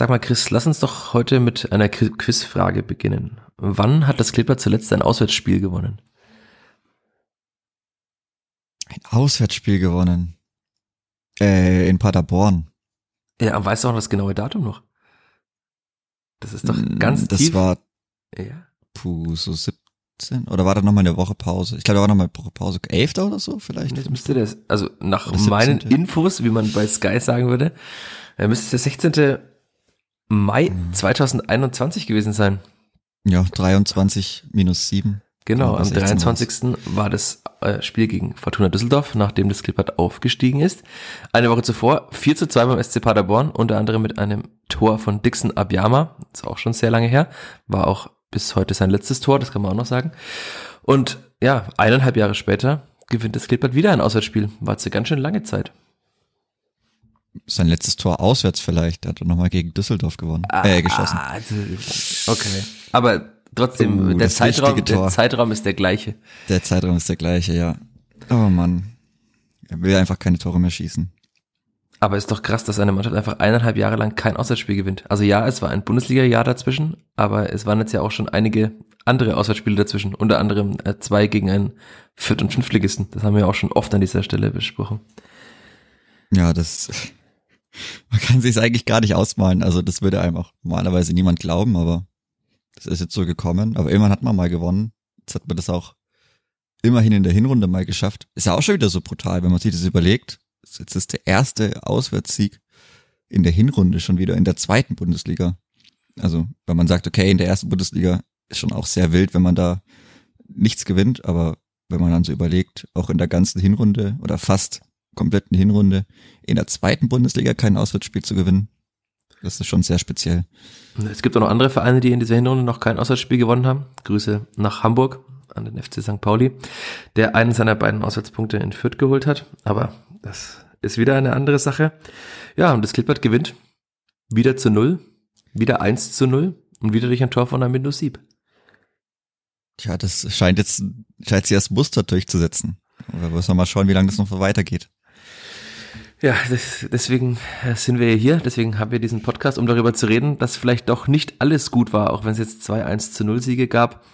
Sag mal, Chris, lass uns doch heute mit einer Quizfrage beginnen. Wann hat das Clipper zuletzt ein Auswärtsspiel gewonnen? Ein Auswärtsspiel gewonnen. Äh, in Paderborn. Ja, weißt du auch das genaue Datum noch? Das ist doch Mm, ganz Das tief. war, ja. puh, so 17. Oder war da nochmal eine Woche Pause? Ich glaube, da war nochmal eine Woche Pause. 11. oder so vielleicht? Das müsste das, also nach Oder 17.. meinen Infos, wie man bei Sky sagen würde, äh, müsste es der 16. Mai Mhm. 2021 gewesen sein. Ja, 23 minus 7. Genau, am 16 23. war das äh, Spiel gegen Fortuna Düsseldorf, nachdem das Klippert aufgestiegen ist. Eine Woche zuvor 4 zu 2 beim SC Paderborn, unter anderem mit einem Tor von Dixon Abiyama, ist auch schon sehr lange her, war auch bis heute sein letztes Tor, das kann man auch noch sagen. Und ja, eineinhalb Jahre später gewinnt das Klippert wieder ein Auswärtsspiel, war eine ganz schön lange Zeit. Sein letztes Tor auswärts vielleicht. Hat er nochmal gegen Düsseldorf gewonnen. äh, geschossen. Ah, okay. Aber trotzdem, Oh, der, Zeitraum, der. Zeitraum ist der gleiche. Der Zeitraum ist der gleiche, ja. Oh Mann. Er will einfach keine Tore mehr schießen. Aber ist doch krass, dass eine Mannschaft einfach eineinhalb Jahre lang kein Auswärtsspiel gewinnt. Also ja, es war ein Bundesliga-Jahr dazwischen, aber es waren jetzt ja auch schon einige andere Auswärtsspiele dazwischen. Unter anderem äh, zwei gegen einen Viert- und Fünftligisten. Das haben wir auch schon oft an dieser Stelle besprochen. Ja, das, man kann sich eigentlich gar nicht ausmalen. Also das würde einem auch normalerweise niemand glauben, aber das ist jetzt so gekommen. Aber irgendwann hat man mal gewonnen. Jetzt hat man das auch immerhin in der Hinrunde mal geschafft. Ist ja auch schon wieder so brutal, wenn man sich das überlegt. Jetzt ist der erste Auswärtssieg in der Hinrunde schon wieder in der zweiten Bundesliga. Also, wenn man sagt, okay, in der ersten Bundesliga ist schon auch sehr wild, wenn man da nichts gewinnt, aber wenn man dann so überlegt, auch in der ganzen Hinrunde oder fast kompletten Hinrunde in der zweiten Bundesliga kein Auswärtsspiel zu gewinnen, das ist schon sehr speziell. Es gibt auch noch andere Vereine, die in dieser Hinrunde noch kein Auswärtsspiel gewonnen haben. Grüße nach Hamburg an den FC St. Pauli, der einen seiner beiden Auswärtspunkte in Fürth geholt hat. Aber das ist wieder eine andere Sache. Ja, und das Klippert gewinnt wieder zu null, wieder 1 zu 0 und wieder durch ein Tor von Amindo Sieb. Tja, das scheint jetzt, scheint sich als Muster durchzusetzen. Aber müssen wir mal schauen, wie lange das noch weitergeht. Ja, das, deswegen äh, sind wir hier, deswegen haben wir diesen Podcast, um darüber zu reden, dass vielleicht doch nicht alles gut war, auch wenn es jetzt zwei 1 zu 0 Siege gab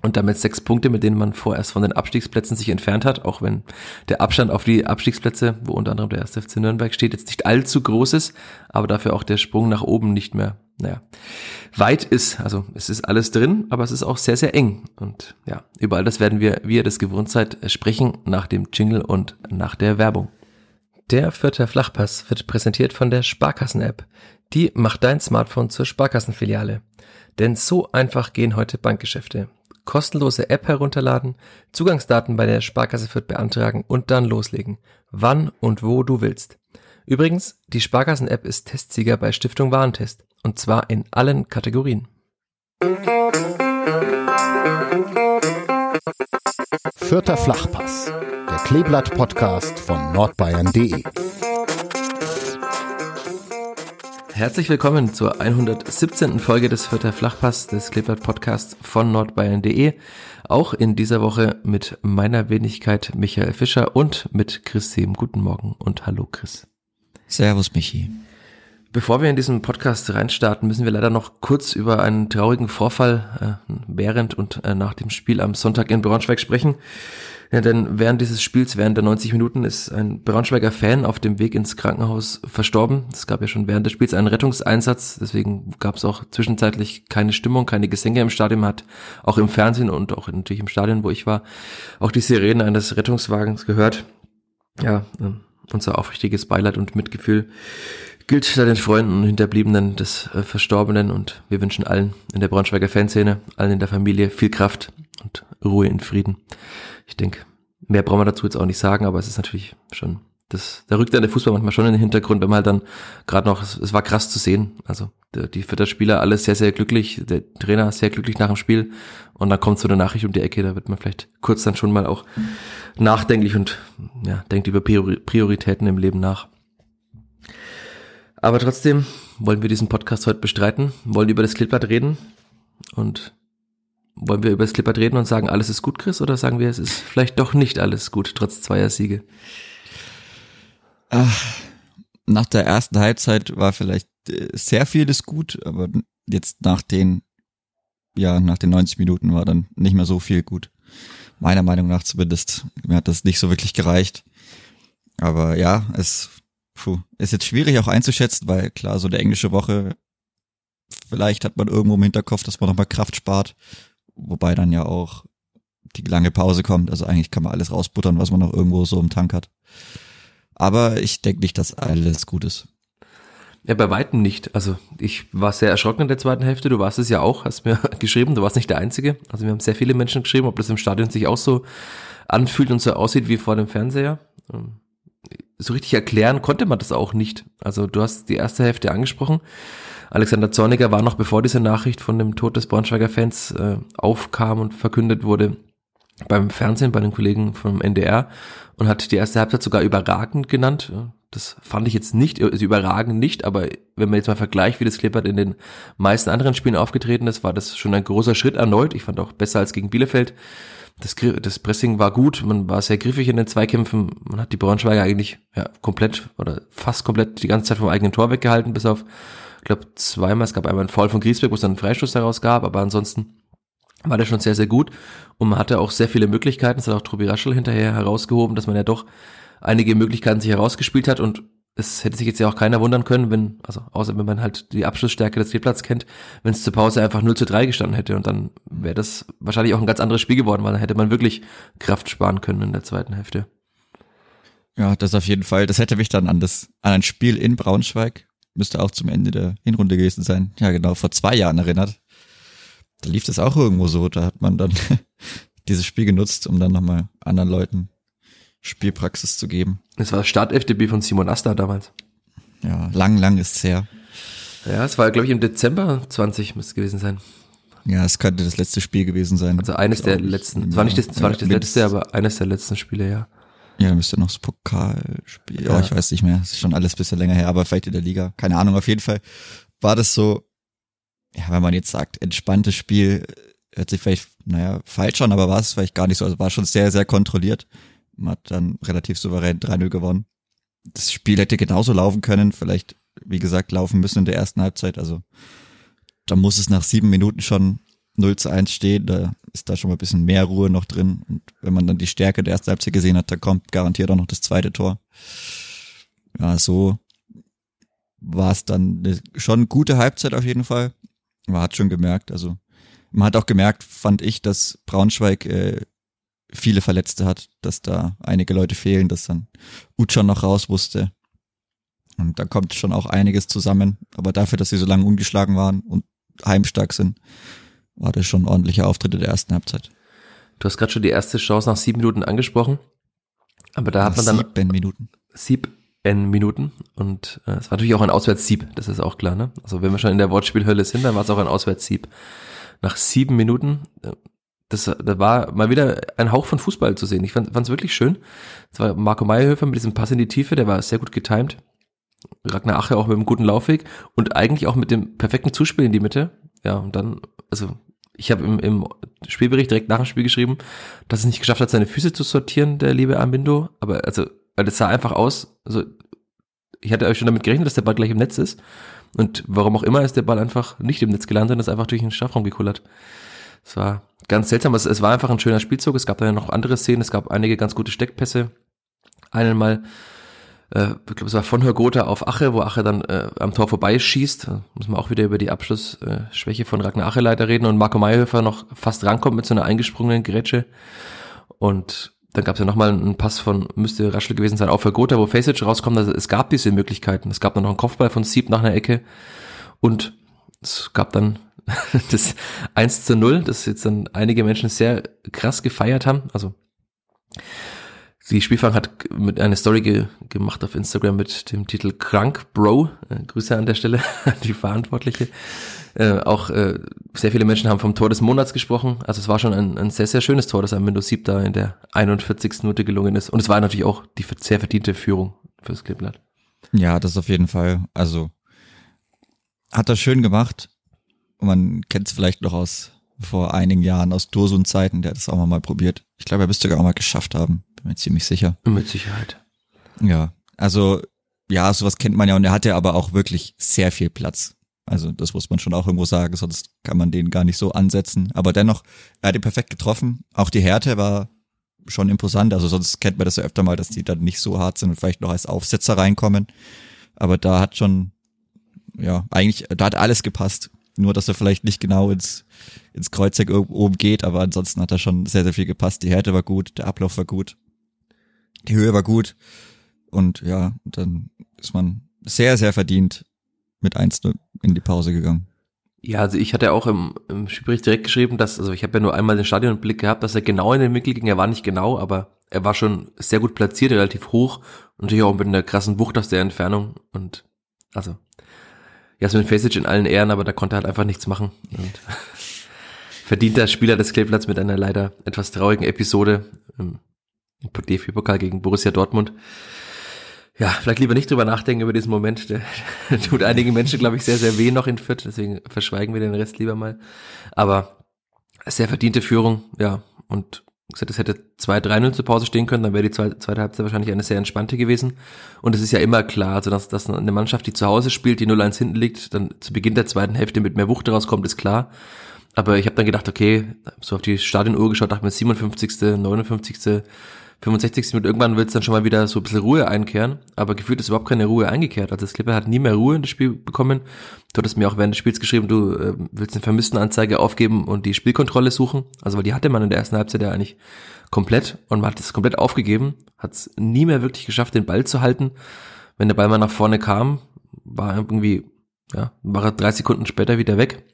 und damit sechs Punkte, mit denen man vorerst von den Abstiegsplätzen sich entfernt hat, auch wenn der Abstand auf die Abstiegsplätze, wo unter anderem der 1. FC Nürnberg steht, jetzt nicht allzu groß ist, aber dafür auch der Sprung nach oben nicht mehr, naja, weit ist. Also es ist alles drin, aber es ist auch sehr, sehr eng. Und ja, über all das werden wir, wie ihr das gewohnt seid, sprechen nach dem Jingle und nach der Werbung. Der Vierter Flachpass wird präsentiert von der Sparkassen-App. Die macht dein Smartphone zur Sparkassenfiliale. Denn so einfach gehen heute Bankgeschäfte. Kostenlose App herunterladen, Zugangsdaten bei der Sparkasse Fürth beantragen und dann loslegen. Wann und wo du willst. Übrigens, die Sparkassen-App ist Testsieger bei Stiftung Warentest. Und zwar in allen Kategorien. Vierter Flachpass, der Kleeblatt-Podcast von nordbayern.de. Herzlich willkommen zur 117. Folge des Vierter Flachpass des Klippert Podcasts von nordbayern.de. Auch in dieser Woche mit meiner Wenigkeit Michael Fischer und mit Chris Sehm. Guten Morgen und hallo Chris. Servus, Michi. Bevor wir in diesen Podcast reinstarten, müssen wir leider noch kurz über einen traurigen Vorfall äh, während und äh, nach dem Spiel am Sonntag in Braunschweig sprechen. Ja, denn während dieses Spiels, während der 90 Minuten, ist ein Braunschweiger Fan auf dem Weg ins Krankenhaus verstorben. Es gab ja schon während des Spiels einen Rettungseinsatz, deswegen gab es auch zwischenzeitlich keine Stimmung, keine Gesänge im Stadion. Hat auch im Fernsehen und auch natürlich im Stadion, wo ich war, auch die Sirenen eines Rettungswagens gehört. Ja, äh, unser aufrichtiges Beileid und Mitgefühl gilt den Freunden und Hinterbliebenen des äh, Verstorbenen und wir wünschen allen in der Braunschweiger Fanszene, allen in der Familie viel Kraft und Ruhe in Frieden. Ich denke, mehr brauchen wir dazu jetzt auch nicht sagen, aber es ist natürlich schon, das, da rückt dann der Fußball manchmal schon in den Hintergrund, wenn man halt dann gerade noch, es, es war krass zu sehen, also der, die Spieler alle sehr, sehr glücklich, der Trainer sehr glücklich nach dem Spiel und dann kommt so eine Nachricht um die Ecke, da wird man vielleicht kurz dann schon mal auch nachdenklich und ja, denkt über Priori- Prioritäten im Leben nach. Aber trotzdem wollen wir diesen Podcast heute bestreiten, wollen über das Klippblatt reden und wollen wir über das Klippert reden und sagen, alles ist gut, Chris, oder sagen wir, es ist vielleicht doch nicht alles gut, trotz zweier Siege? Ach, nach der ersten Halbzeit war vielleicht äh, sehr vieles gut, aber jetzt nach den, ja, nach den 90 Minuten war dann nicht mehr so viel gut. Meiner Meinung nach zumindest. Mir hat das nicht so wirklich gereicht. Aber ja, es puh, ist jetzt schwierig auch einzuschätzen, weil klar, so eine englische Woche, vielleicht hat man irgendwo im Hinterkopf, dass man nochmal Kraft spart. Wobei dann ja auch die lange Pause kommt. Also eigentlich kann man alles rausbuttern, was man noch irgendwo so im Tank hat. Aber ich denke nicht, dass alles gut ist. Ja, bei Weitem nicht. Also ich war sehr erschrocken in der zweiten Hälfte. Du warst es ja auch, hast mir geschrieben. Du warst nicht der Einzige. Also wir haben sehr viele Menschen geschrieben, ob das im Stadion sich auch so anfühlt und so aussieht wie vor dem Fernseher. So richtig erklären konnte man das auch nicht. Also du hast die erste Hälfte angesprochen. Alexander Zorniger war noch bevor diese Nachricht von dem Tod des Braunschweiger Fans äh, aufkam und verkündet wurde, beim Fernsehen, bei den Kollegen vom NDR und hat die erste Halbzeit sogar überragend genannt. Das fand ich jetzt nicht, also überragend nicht, aber wenn man jetzt mal vergleicht, wie das Klippert in den meisten anderen Spielen aufgetreten ist, war das schon ein großer Schritt erneut. Ich fand auch besser als gegen Bielefeld. Das, das Pressing war gut, man war sehr griffig in den Zweikämpfen, man hat die Braunschweiger eigentlich ja, komplett oder fast komplett die ganze Zeit vom eigenen Tor weggehalten, bis auf ich glaube, zweimal. Es gab einmal einen Foul von Griesbeck, wo es dann einen Freistoß daraus gab, aber ansonsten war der schon sehr, sehr gut. Und man hatte auch sehr viele Möglichkeiten. Das hat auch Tobi Raschel hinterher herausgehoben, dass man ja doch einige Möglichkeiten sich herausgespielt hat und es hätte sich jetzt ja auch keiner wundern können, wenn, also außer wenn man halt die Abschlussstärke des Spielplatzes kennt, wenn es zur Pause einfach 0 zu 3 gestanden hätte und dann wäre das wahrscheinlich auch ein ganz anderes Spiel geworden, weil dann hätte man wirklich Kraft sparen können in der zweiten Hälfte. Ja, das auf jeden Fall. Das hätte mich dann an das, an ein Spiel in Braunschweig müsste auch zum Ende der Hinrunde gewesen sein. Ja, genau, vor zwei Jahren erinnert. Da lief das auch irgendwo so. Da hat man dann dieses Spiel genutzt, um dann nochmal anderen Leuten Spielpraxis zu geben. Das war Start-FDB von Simon Asta damals. Ja, lang, lang ist es her. Ja, es war, glaube ich, im Dezember 20 müsste es gewesen sein. Ja, es könnte das letzte Spiel gewesen sein. Also eines der letzten, es war nicht das, es war nicht das letzte, aber eines der letzten Spiele, ja. Ja, müsste noch das Pokalspiel. Ja. Oh, ich weiß nicht mehr. Das ist schon alles ein bisschen länger her, aber vielleicht in der Liga. Keine Ahnung. Auf jeden Fall war das so, ja, wenn man jetzt sagt, entspanntes Spiel, hört sich vielleicht, naja, falsch an, aber war es vielleicht gar nicht so. Also war schon sehr, sehr kontrolliert. Man hat dann relativ souverän 3-0 gewonnen. Das Spiel hätte genauso laufen können, vielleicht, wie gesagt, laufen müssen in der ersten Halbzeit. Also da muss es nach sieben Minuten schon 0 zu 1 stehen, da ist da schon mal ein bisschen mehr Ruhe noch drin. Und wenn man dann die Stärke der ersten Halbzeit gesehen hat, da kommt garantiert auch noch das zweite Tor. Ja, so war es dann eine, schon gute Halbzeit auf jeden Fall. Man hat schon gemerkt, also man hat auch gemerkt, fand ich, dass Braunschweig äh, viele Verletzte hat, dass da einige Leute fehlen, dass dann Utschon noch raus wusste. Und da kommt schon auch einiges zusammen. Aber dafür, dass sie so lange ungeschlagen waren und heimstark sind, war das schon ein ordentlicher Auftritt in der ersten Halbzeit. Du hast gerade schon die erste Chance nach sieben Minuten angesprochen. Aber da hat man dann. Sieben Minuten. Sieben Minuten. Und äh, es war natürlich auch ein Auswärtssieb, das ist auch klar, ne? Also wenn wir schon in der Wortspielhölle sind, dann war es auch ein Auswärtssieb. Nach sieben Minuten, äh, das, da war mal wieder ein Hauch von Fußball zu sehen. Ich fand es wirklich schön. Es war Marco Meyerhöfer mit diesem Pass in die Tiefe, der war sehr gut getimed. Ragnar Ache auch mit einem guten Laufweg und eigentlich auch mit dem perfekten Zuspiel in die Mitte. Ja, und dann, also ich habe im, im Spielbericht direkt nach dem Spiel geschrieben, dass es nicht geschafft hat, seine Füße zu sortieren, der liebe Armindo. Aber also, weil das sah einfach aus, also ich hatte euch schon damit gerechnet, dass der Ball gleich im Netz ist. Und warum auch immer ist der Ball einfach nicht im Netz gelandet und ist einfach durch den Strafraum gekullert. Es war ganz seltsam, es, es war einfach ein schöner Spielzug. Es gab dann noch andere Szenen, es gab einige ganz gute Steckpässe. Einen mal äh, ich glaube, es war von Hörgotha auf Ache, wo Ache dann äh, am Tor vorbeischießt. Da muss man auch wieder über die Abschlussschwäche von Ragnar Ache leider reden und Marco Mayhöfer noch fast rankommt mit so einer eingesprungenen Grätsche. Und dann gab es ja nochmal einen Pass von, müsste Raschel gewesen sein, auf Gotha, wo Facage rauskommt. Also es gab diese Möglichkeiten. Es gab dann noch einen Kopfball von Sieb nach einer Ecke. Und es gab dann das 1 zu 0, das jetzt dann einige Menschen sehr krass gefeiert haben. Also die Spielfang hat mit einer Story ge gemacht auf Instagram mit dem Titel Krank Bro. Äh, Grüße an der Stelle an die Verantwortliche. Äh, auch äh, sehr viele Menschen haben vom Tor des Monats gesprochen. Also es war schon ein, ein sehr, sehr schönes Tor, das am Windows 7 da in der 41. Minute gelungen ist. Und es war natürlich auch die sehr verdiente Führung fürs Kleeblatt. Ja, das auf jeden Fall. Also hat er schön gemacht. Man kennt es vielleicht noch aus vor einigen Jahren aus Dursun-Zeiten, der hat das auch mal probiert. Ich glaube, er müsste sogar auch mal geschafft haben. Bin mir ziemlich sicher. Mit Sicherheit. Ja, also ja, sowas kennt man ja und er hatte aber auch wirklich sehr viel Platz. Also das muss man schon auch irgendwo sagen, sonst kann man den gar nicht so ansetzen. Aber dennoch, er hat ihn perfekt getroffen. Auch die Härte war schon imposant. Also sonst kennt man das ja öfter mal, dass die dann nicht so hart sind und vielleicht noch als Aufsetzer reinkommen. Aber da hat schon, ja, eigentlich, da hat alles gepasst. Nur, dass er vielleicht nicht genau ins, ins Kreuzeck oben geht, aber ansonsten hat er schon sehr, sehr viel gepasst. Die Härte war gut, der Ablauf war gut, die Höhe war gut. Und ja, dann ist man sehr, sehr verdient mit 1 in die Pause gegangen. Ja, also ich hatte auch im, im Spielbericht direkt geschrieben, dass, also ich habe ja nur einmal den Stadionblick gehabt, dass er genau in den Winkel ging. Er war nicht genau, aber er war schon sehr gut platziert, relativ hoch und natürlich auch mit einer krassen Wucht aus der Entfernung. Und also Jasmin Fesic in allen Ehren, aber da konnte er halt einfach nichts machen. Und verdienter Spieler des Kleeblatts mit einer leider etwas traurigen Episode im DFB-Pokal gegen Borussia Dortmund ja, vielleicht lieber nicht drüber nachdenken über diesen Moment. Der, der tut einigen Menschen, glaube ich, sehr, sehr weh noch in Fürth, deswegen verschweigen wir den Rest lieber mal. Aber sehr verdiente Führung, ja. Und gesagt, es hätte 2-3-0 zur Pause stehen können, dann wäre die zweite, Halbzeit wahrscheinlich eine sehr entspannte gewesen. Und es ist ja immer klar, also dass, dass eine Mannschaft, die zu Hause spielt, die 0-1 hinten liegt, dann zu Beginn der zweiten Hälfte mit mehr Wucht rauskommt, ist klar. Aber ich habe dann gedacht, okay, so auf die Stadionuhr geschaut, dachte mir 57., 59., 65. Minute irgendwann wird es dann schon mal wieder so ein bisschen Ruhe einkehren, aber gefühlt ist überhaupt keine Ruhe eingekehrt. Also das Clipper hat nie mehr Ruhe in das Spiel bekommen. Du hattest mir auch während des Spiels geschrieben, du äh, willst eine Vermisstenanzeige aufgeben und die Spielkontrolle suchen. Also weil die hatte man in der ersten Halbzeit ja eigentlich komplett und man hat es komplett aufgegeben, hat es nie mehr wirklich geschafft, den Ball zu halten. Wenn der Ball mal nach vorne kam, war irgendwie, ja, war er drei Sekunden später wieder weg.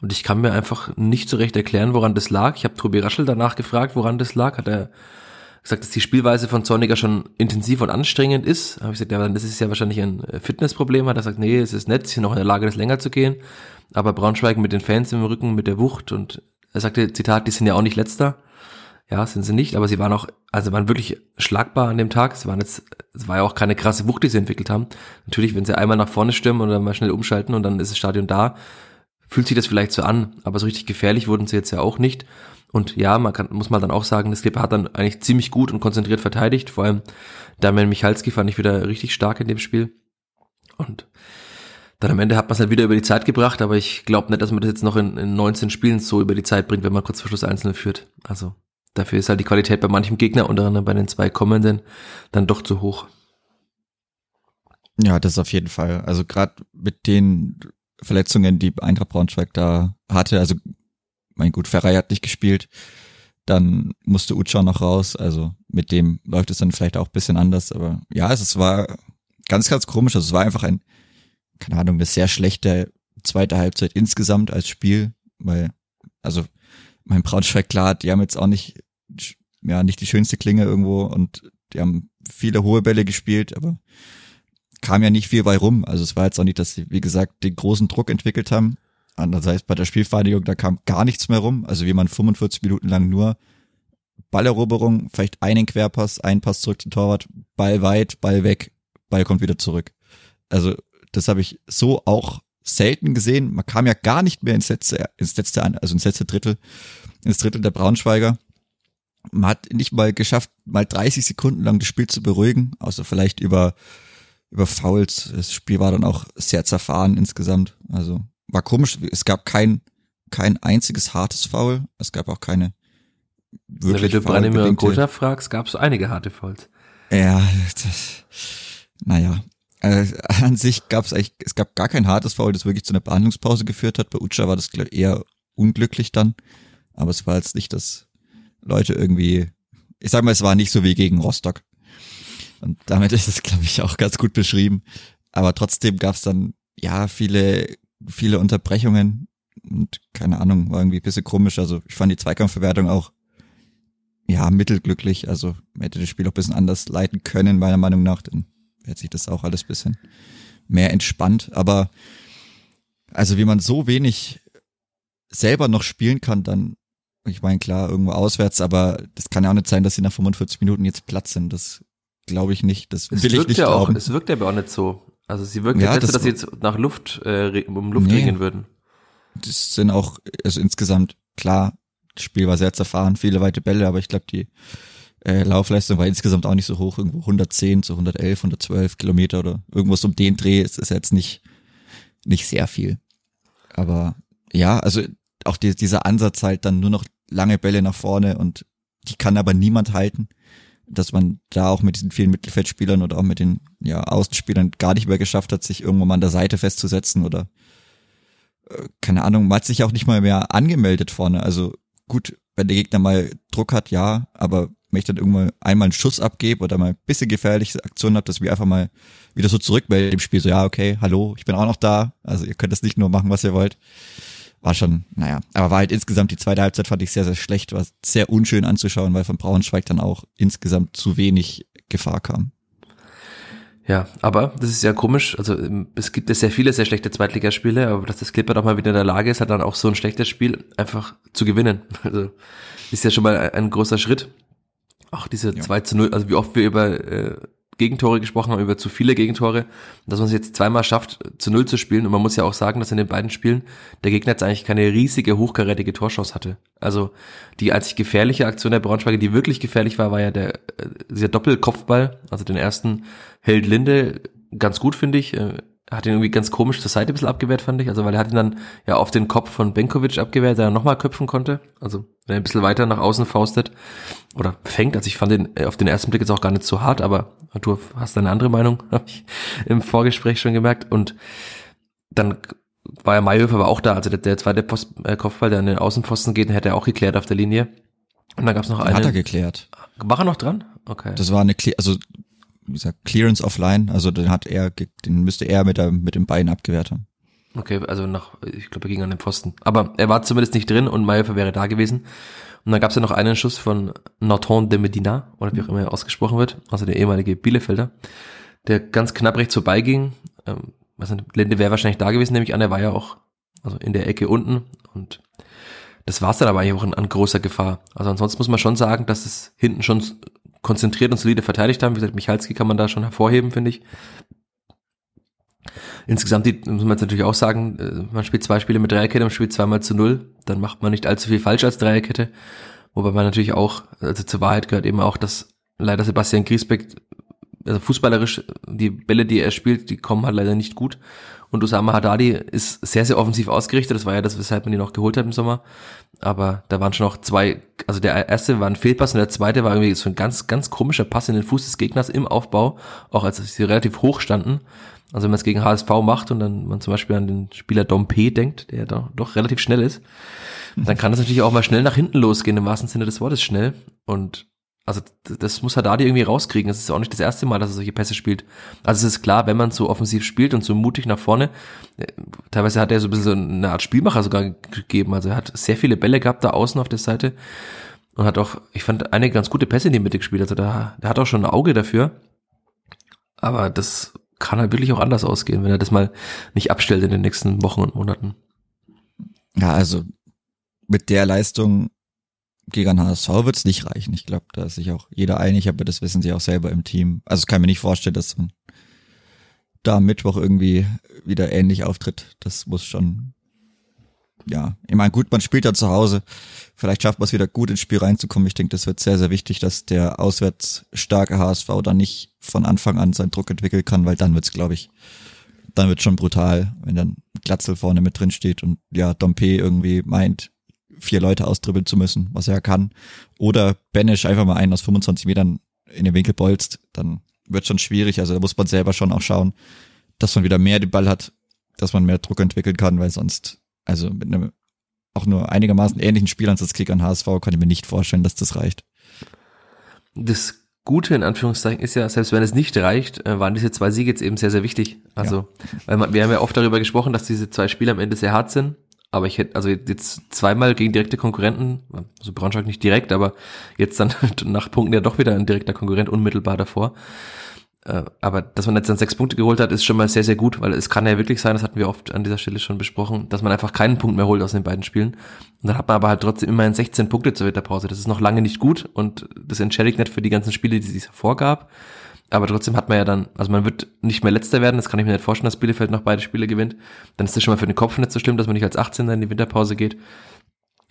Und ich kann mir einfach nicht so recht erklären, woran das lag. Ich habe Tobi Raschel danach gefragt, woran das lag. Hat er gesagt, dass die Spielweise von Zorniger schon intensiv und anstrengend ist. Habe ich gesagt, ja, das ist ja wahrscheinlich ein äh, Fitnessproblem. Hat er gesagt, nee, es ist nett, sie noch in der Lage, das länger zu gehen. Aber Braunschweig mit den Fans im Rücken, mit der Wucht und er sagte, Zitat, die sind ja auch nicht letzter. Ja, sind sie nicht, aber sie waren auch, also waren wirklich schlagbar an dem Tag. Es waren jetzt, es war ja auch keine krasse Wucht, die sie entwickelt haben. Natürlich, wenn sie einmal nach vorne stürmen und dann mal schnell umschalten und dann ist das Stadion da, fühlt sich das vielleicht so an, aber so richtig gefährlich wurden sie jetzt ja auch nicht. Und ja, man kann, muss man dann auch sagen, das Skipper hat dann eigentlich ziemlich gut und konzentriert verteidigt. Vor allem Damian Michalski fand ich wieder richtig stark in dem Spiel. Und dann am Ende hat man es halt wieder über die Zeit gebracht, aber ich glaube nicht, dass man das jetzt noch in, in 19 Spielen so über die Zeit bringt, wenn man kurz vor Schluss einzeln führt. Also dafür ist halt die Qualität bei manchem Gegner, unter anderem bei den zwei kommenden, dann doch zu hoch. Ja, das auf jeden Fall. Also gerade mit den Verletzungen, die Eintracht Braunschweig da hatte, also mein gut, Ferrari hat nicht gespielt. Dann musste Ucha noch raus. Also mit dem läuft es dann vielleicht auch ein bisschen anders. Aber ja, es war ganz, ganz komisch. Also es war einfach ein, keine Ahnung, eine sehr schlechte zweite Halbzeit insgesamt als Spiel. Weil, also mein Braunschweig, klar, die haben jetzt auch nicht, ja, nicht die schönste Klinge irgendwo und die haben viele hohe Bälle gespielt, aber kam ja nicht viel bei rum. Also es war jetzt auch nicht, dass sie, wie gesagt, den großen Druck entwickelt haben. Andererseits bei der Spielvereinigung, da kam gar nichts mehr rum. Also wie man 45 Minuten lang nur Balleroberung, vielleicht einen Querpass, einen Pass zurück zum Torwart, Ball weit, Ball weg, Ball kommt wieder zurück. Also das habe ich so auch selten gesehen. Man kam ja gar nicht mehr ins letzte, ins letzte, also ins letzte Drittel, ins Drittel der Braunschweiger. Man hat nicht mal geschafft, mal 30 Sekunden lang das Spiel zu beruhigen, außer vielleicht über, über Fouls. Das Spiel war dann auch sehr zerfahren insgesamt. Also war komisch. Es gab kein, kein einziges hartes Foul. Es gab auch keine wirklich Wenn du Branimir und Gotha fragst, gab es einige harte Fouls. Ja, das, naja. Äh, an sich gab es eigentlich, es gab gar kein hartes Foul, das wirklich zu einer Behandlungspause geführt hat. Bei Ucha war das eher unglücklich dann. Aber es war jetzt nicht, dass Leute irgendwie, ich sag mal, es war nicht so wie gegen Rostock. Und damit ist es, glaube ich, auch ganz gut beschrieben. Aber trotzdem gab es dann, ja, viele viele Unterbrechungen und keine Ahnung, war irgendwie ein bisschen komisch. Also ich fand die Zweikampfverwertung auch ja mittelglücklich. Also man hätte das Spiel auch ein bisschen anders leiten können, meiner Meinung nach. Dann hätte sich das auch alles ein bisschen mehr entspannt. Aber also wie man so wenig selber noch spielen kann, dann, ich meine, klar, irgendwo auswärts, aber das kann ja auch nicht sein, dass sie nach 45 Minuten jetzt Platz sind. Das glaube ich nicht. Das will ich nicht ja glauben. Auch, es wirkt ja aber auch nicht so. Also sie wirken ja, jetzt, dass sie jetzt nach Luft, äh, um Luft nee, ringen würden. Das sind auch, also insgesamt, klar, das Spiel war sehr zerfahren, viele weite Bälle, aber ich glaube, die äh, Laufleistung war insgesamt auch nicht so hoch, irgendwo 110 zu 111, 112 Kilometer oder irgendwas um den Dreh ist, ist jetzt nicht, nicht sehr viel. Aber ja, also auch die, dieser Ansatz halt dann nur noch lange Bälle nach vorne und die kann aber niemand halten, dass man da auch mit diesen vielen Mittelfeldspielern oder auch mit den ja, Außenspielern gar nicht mehr geschafft hat, sich irgendwo mal an der Seite festzusetzen oder äh, keine Ahnung, man hat sich auch nicht mal mehr angemeldet vorne. Also gut, wenn der Gegner mal Druck hat, ja, aber wenn ich dann irgendwann einmal einen Schuss abgebe oder mal ein bisschen gefährliche Aktionen habe, dass wir einfach mal wieder so zurückmelden im Spiel, so ja, okay, hallo, ich bin auch noch da, also ihr könnt das nicht nur machen, was ihr wollt. War schon, naja, aber war halt insgesamt die zweite Halbzeit fand ich sehr, sehr schlecht, war sehr unschön anzuschauen, weil von Braunschweig dann auch insgesamt zu wenig Gefahr kam. Ja, aber das ist ja komisch. Also es gibt ja sehr viele sehr schlechte Zweitligaspiele, aber dass das Clipper doch mal wieder in der Lage ist, hat dann auch so ein schlechtes Spiel einfach zu gewinnen. Also ist ja schon mal ein großer Schritt. Auch diese ja. 2 zu 0, also wie oft wir über äh, Gegentore gesprochen haben, über zu viele Gegentore, dass man es jetzt zweimal schafft, zu Null zu spielen. Und man muss ja auch sagen, dass in den beiden Spielen der Gegner jetzt eigentlich keine riesige, hochkarätige Torschance hatte. Also die einzig gefährliche Aktion der Braunschweiger, die wirklich gefährlich war, war ja der, äh, dieser Doppelkopfball. Also den ersten hält Linde ganz gut, finde ich. Hat ihn irgendwie ganz komisch zur Seite ein bisschen abgewehrt, fand ich. Also weil er hat ihn dann ja auf den Kopf von Benkovic abgewehrt, der er nochmal köpfen konnte. Also wenn er ein bisschen weiter nach außen faustet oder fängt. Also ich fand den äh, auf den ersten Blick jetzt auch gar nicht so hart, aber du hast eine andere Meinung, habe ich im Vorgespräch schon gemerkt. Und dann war ja Mayhofer aber auch da, also der, der zweite Post, äh, Kopfball, der an den Außenpfosten geht, hätte er auch geklärt auf der Linie. Und dann gab's noch einen. Hat er geklärt. War er noch dran? Okay. Das war eine, also wie Clearance offline, also den hat er, den müsste er mit, der, mit dem Bein abgewehrt haben. Okay, also nach, ich glaube, er ging an den Pfosten. Aber er war zumindest nicht drin und Mayhofer wäre da gewesen. Und dann gab es ja noch einen Schuss von Norton de Medina, oder wie auch immer er ausgesprochen wird, also der ehemalige Bielefelder, der ganz knapp rechts vorbeiging. Ähm, was Linde wäre wahrscheinlich da gewesen, nämlich an, er war ja auch also in der Ecke unten und das war es dann aber eigentlich auch an, großer Gefahr. Also ansonsten muss man schon sagen, dass es hinten schon konzentriert und solide verteidigt haben. Wie gesagt, Michalski kann man da schon hervorheben, finde ich. Insgesamt die, muss man jetzt natürlich auch sagen, äh, man spielt zwei Spiele mit Dreierkette, man spielt zweimal zu null, dann macht man nicht allzu viel falsch als Dreierkette. Wobei man natürlich auch, also zur Wahrheit gehört eben auch, dass leider Sebastian Griesbeck, also fußballerisch, die Bälle, die er spielt, die kommen halt leider nicht gut. Und Usama Haddadi ist sehr, sehr offensiv ausgerichtet. Das war ja das, weshalb man ihn noch geholt hat im Sommer. Aber da waren schon noch zwei, also der erste war ein Fehlpass und der zweite war irgendwie so ein ganz, ganz komischer Pass in den Fuß des Gegners im Aufbau, auch als sie relativ hoch standen. Also wenn man es gegen HSV macht und dann man zum Beispiel an den Spieler Dompe denkt, der doch, doch relativ schnell ist, dann kann das natürlich auch mal schnell nach hinten losgehen, im wahrsten Sinne des Wortes schnell. Und also das muss Haddadi irgendwie rauskriegen. Das ist auch nicht das erste Mal, dass er solche Pässe spielt. Also es ist klar, wenn man so offensiv spielt und so mutig nach vorne, äh, teilweise hat er so ein bisschen eine Art Spielmacher sogar gegeben. Also er hat sehr viele Bälle gehabt da außen auf der Seite und hat auch, ich fand, einige ganz gute Pässe in die Mitte gespielt. Also da, der hat auch schon ein Auge dafür. Aber das kann halt wirklich auch anders ausgehen, wenn er das mal nicht abstellt in den nächsten Wochen und Monaten. Ja, also mit der Leistung gegen HSV wird es nicht reichen. Ich glaube, da ist sich auch jeder einig, aber das wissen sie auch selber im Team. Also kann mir nicht vorstellen, dass man da am Mittwoch irgendwie wieder ähnlich auftritt. Das muss schon, ja, ich meine, gut, man spielt ja zu Hause. Vielleicht schafft man es wieder gut ins Spiel reinzukommen. Ich denke, das wird sehr, sehr wichtig, dass der auswärts starke HSV dann nicht von Anfang an seinen Druck entwickeln kann, weil dann wird's, glaube ich, dann wird schon brutal, wenn dann Glatzel vorne mit drin steht und ja, Dompe irgendwie meint, vier Leute austribbeln zu müssen, was er ja kann. Oder Banish einfach mal einen aus 25 Metern in den Winkel bolzt, dann wird schon schwierig. Also da muss man selber schon auch schauen, dass man wieder mehr den Ball hat, dass man mehr Druck entwickeln kann, weil sonst, also mit einem auch nur einigermaßen ähnlichen Spielansatz-Kick an HSV kann ich mir nicht vorstellen, dass das reicht. Das Gute in Anführungszeichen ist ja, selbst wenn es nicht reicht, äh, waren diese zwei Siege jetzt eben sehr, sehr wichtig. Also, ja. weil man, wir haben ja oft darüber gesprochen, dass diese zwei Spiele am Ende sehr hart sind aber ich hätte, also jetzt zweimal gegen direkte Konkurrenten, also Braunschweig nicht direkt, aber jetzt dann nach Punkten ja doch wieder ein direkter Konkurrent unmittelbar davor. Äh, aber dass man jetzt dann sechs Punkte geholt hat, ist schon mal sehr, sehr gut, weil es kann ja wirklich sein, das hatten wir oft an dieser Stelle schon besprochen, dass man einfach keinen Punkt mehr holt aus den beiden Spielen. Und dann hat man aber halt trotzdem immerhin 16 Punkte zur Winterpause. Das ist noch lange nicht gut und das entschädigt nicht für die ganzen Spiele, die es vorgab. Aber trotzdem hat man ja dann, also man wird nicht mehr letzter werden, das kann ich mir nicht vorstellen, dass Bielefeld noch beide Spiele gewinnt. Dann ist das schon mal für den Kopf nicht so schlimm, dass man nicht als 18. in die Winterpause geht.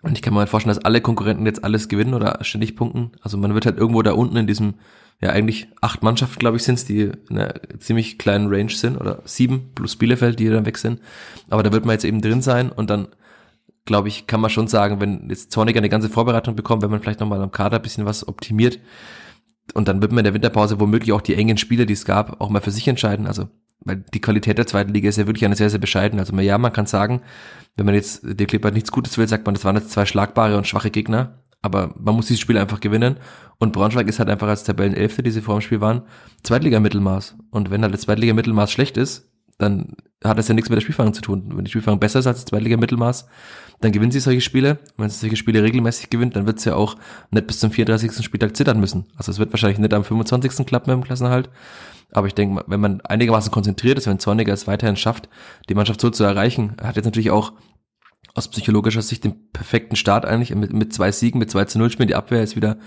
Und ich kann mir halt vorstellen, dass alle Konkurrenten jetzt alles gewinnen oder ständig punkten. Also man wird halt irgendwo da unten in diesem, ja eigentlich acht Mannschaften, glaube ich, sind es, die in einer ziemlich kleinen Range sind oder sieben plus Bielefeld, die dann weg sind. Aber da wird man jetzt eben drin sein und dann, glaube ich, kann man schon sagen, wenn jetzt Zorniger eine ganze Vorbereitung bekommt, wenn man vielleicht nochmal am Kader bisschen was optimiert und dann wird man in der Winterpause womöglich auch die engen Spiele, die es gab, auch mal für sich entscheiden. Also weil die Qualität der zweiten Liga ist ja wirklich eine sehr, sehr bescheiden. Also ja, man kann sagen, wenn man jetzt der Clipper nichts Gutes will, sagt man, das waren jetzt zwei schlagbare und schwache Gegner. Aber man muss dieses Spiel einfach gewinnen. Und Braunschweig ist halt einfach als Tabellenelfte, die sie vor dem Spiel waren, Zweitliga-Mittelmaß. Und wenn halt das Zweitliga-Mittelmaß schlecht ist, dann hat das ja nichts mit der Spielfang zu tun. Wenn die Spielfang besser ist als das Zweitliga-Mittelmaß, dann gewinnt sie solche Spiele. Wenn sie solche Spiele regelmäßig gewinnt, dann wird sie ja auch nicht bis zum 34. Spieltag zittern müssen. Also es wird wahrscheinlich nicht am 25. klappen im Klassenhalt. Aber ich denke, wenn man einigermaßen konzentriert ist, wenn Zorniger es weiterhin schafft, die Mannschaft so zu erreichen, hat jetzt natürlich auch aus psychologischer Sicht den perfekten Start eigentlich mit, mit zwei Siegen, mit zwei zu null spielen. Die Abwehr ist wieder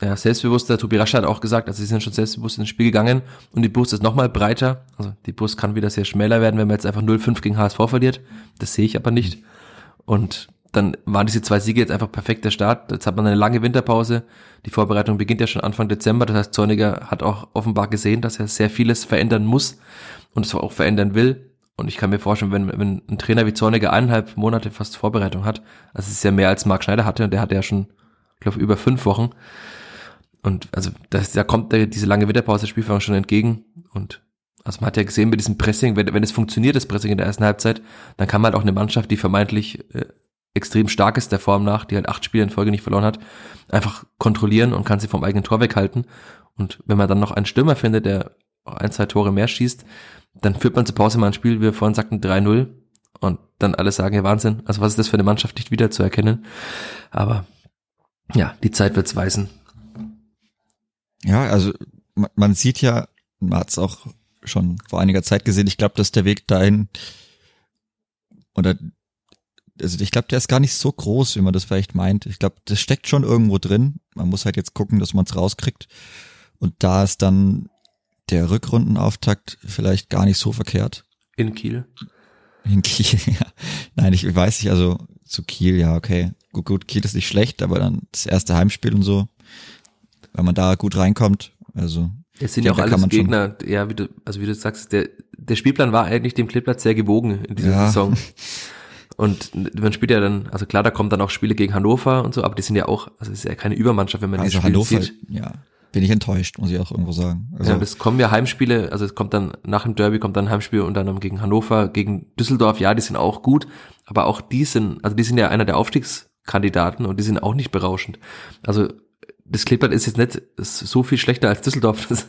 ja, selbstbewusster. Tobi Rascher hat auch gesagt, also sie sind schon selbstbewusst ins Spiel gegangen und die Brust ist nochmal breiter. Also die Brust kann wieder sehr schmäler werden, wenn man jetzt einfach 0-5 gegen HSV verliert. Das sehe ich aber nicht. Und dann waren diese zwei Siege jetzt einfach perfekter Start. Jetzt hat man eine lange Winterpause. Die Vorbereitung beginnt ja schon Anfang Dezember. Das heißt, Zorniger hat auch offenbar gesehen, dass er sehr vieles verändern muss und es auch verändern will. Und ich kann mir vorstellen, wenn, wenn ein Trainer wie Zorniger eineinhalb Monate fast Vorbereitung hat, also es ist ja mehr als Marc Schneider hatte und der hatte ja schon, glaube über fünf Wochen. Und also das, da kommt der, diese lange Winterpause Spielfang schon entgegen. Und also man hat ja gesehen mit diesem Pressing, wenn, wenn es funktioniert, das Pressing in der ersten Halbzeit, dann kann man halt auch eine Mannschaft, die vermeintlich äh, extrem stark ist der Form nach, die halt acht Spiele in Folge nicht verloren hat, einfach kontrollieren und kann sie vom eigenen Tor weghalten. Und wenn man dann noch einen Stürmer findet, der ein, zwei Tore mehr schießt, dann führt man zur Pause mal ein Spiel, wie wir vorhin sagten, 3-0 und dann alle sagen, ja Wahnsinn, also was ist das für eine Mannschaft nicht wieder zu erkennen. Aber ja, die Zeit wird's weisen. Ja, also man sieht ja, man hat es auch schon vor einiger Zeit gesehen, ich glaube, dass der Weg dahin oder also ich glaube, der ist gar nicht so groß, wie man das vielleicht meint. Ich glaube, das steckt schon irgendwo drin. Man muss halt jetzt gucken, dass man es rauskriegt. Und da ist dann der Rückrundenauftakt vielleicht gar nicht so verkehrt. In Kiel? In Kiel, ja. Nein, ich weiß nicht, also zu Kiel, ja, okay. Gut, gut, Kiel ist nicht schlecht, aber dann das erste Heimspiel und so, wenn man da gut reinkommt, also. Es sind ja auch alles Gegner, ja, wie du, also wie du sagst, der, der Spielplan war eigentlich dem Kleeblatt sehr gewogen in dieser ja. Saison. Und man spielt ja dann, also klar, da kommen dann auch Spiele gegen Hannover und so, aber die sind ja auch, also es ist ja keine Übermannschaft, wenn man also Spiele Hannover, sieht. Ja, bin ich enttäuscht, muss ich auch irgendwo sagen. Also ja, es kommen ja Heimspiele, also es kommt dann nach dem Derby kommt dann ein Heimspiel und dann gegen Hannover, gegen Düsseldorf, ja, die sind auch gut, aber auch die sind, also die sind ja einer der Aufstiegskandidaten und die sind auch nicht berauschend. Also das Kleeblatt ist jetzt nicht so viel schlechter als Düsseldorf, das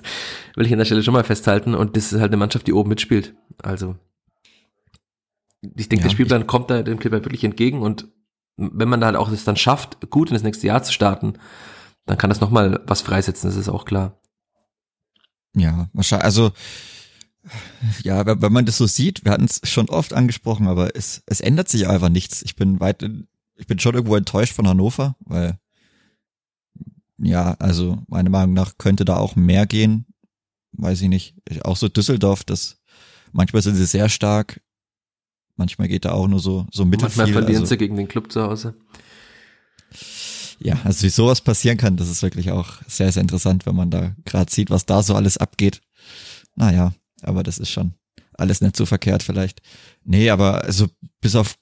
will ich an der Stelle schon mal festhalten und das ist halt eine Mannschaft, die oben mitspielt. Also ich denke, ja, der Spielplan kommt da dem Clipper wirklich entgegen und wenn man halt auch es dann schafft, gut in das nächste Jahr zu starten, dann kann das nochmal was freisetzen, das ist auch klar. Ja, wahrscheinlich, also ja, wenn man das so sieht, wir hatten es schon oft angesprochen, aber es, es ändert sich einfach nichts. Ich bin weit, ich bin schon irgendwo enttäuscht von Hannover, weil ja, also meiner Meinung nach könnte da auch mehr gehen. Weiß ich nicht. Auch so Düsseldorf, das manchmal sind sie sehr stark, Manchmal geht da auch nur so, so mittel Manchmal verlieren also, sie gegen den Club zu Hause. Ja, also wie sowas passieren kann, das ist wirklich auch sehr, sehr interessant, wenn man da gerade sieht, was da so alles abgeht. Naja, aber das ist schon alles nicht so verkehrt vielleicht. Nee, aber also bis auf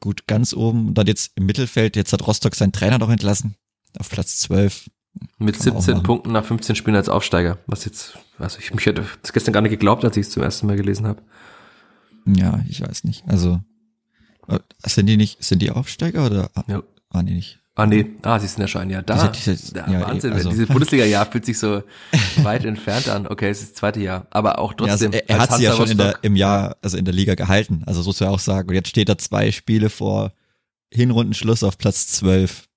gut ganz oben und dann jetzt im Mittelfeld, jetzt hat Rostock seinen Trainer noch entlassen, auf Platz 12. Mit 17 Punkten nach 15 Spielen als Aufsteiger, was jetzt, also ich mich hätte das gestern gar nicht geglaubt, als ich es zum ersten Mal gelesen habe. Ja, ich weiß nicht. Also äh, sind die nicht, sind die Aufsteiger oder ja. waren die nicht? Ah nee, ah, sie sind ja schon ein Jahr da. Diese, diese, ja, ja, Wahnsinn, also. dieses Bundesliga-Jahr fühlt sich so weit entfernt an. Okay, es ist das zweite Jahr, aber auch trotzdem. Ja, also er, er hat sie ja schon in der, im Jahr, also in der Liga gehalten. Also so ja auch sagen. Und jetzt steht er zwei Spiele vor Hinrundenschluss auf Platz zwölf.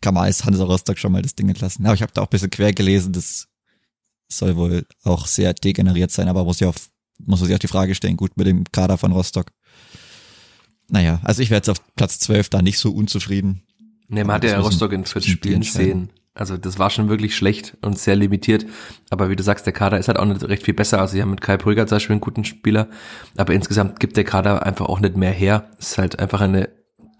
Kann man als Hansa Rostock schon mal das Ding entlassen. Aber ich habe da auch ein bisschen quer gelesen, das soll wohl auch sehr degeneriert sein, aber muss ja auf muss man sich auch die Frage stellen, gut mit dem Kader von Rostock. Naja, also ich wäre jetzt auf Platz 12 da nicht so unzufrieden. Nee, man hat ja Rostock in 40 Spielen sehen. Also das war schon wirklich schlecht und sehr limitiert. Aber wie du sagst, der Kader ist halt auch nicht recht viel besser. Also sie haben mit Kai Brüger zum Beispiel einen guten Spieler. Aber insgesamt gibt der Kader einfach auch nicht mehr her. Es ist halt einfach eine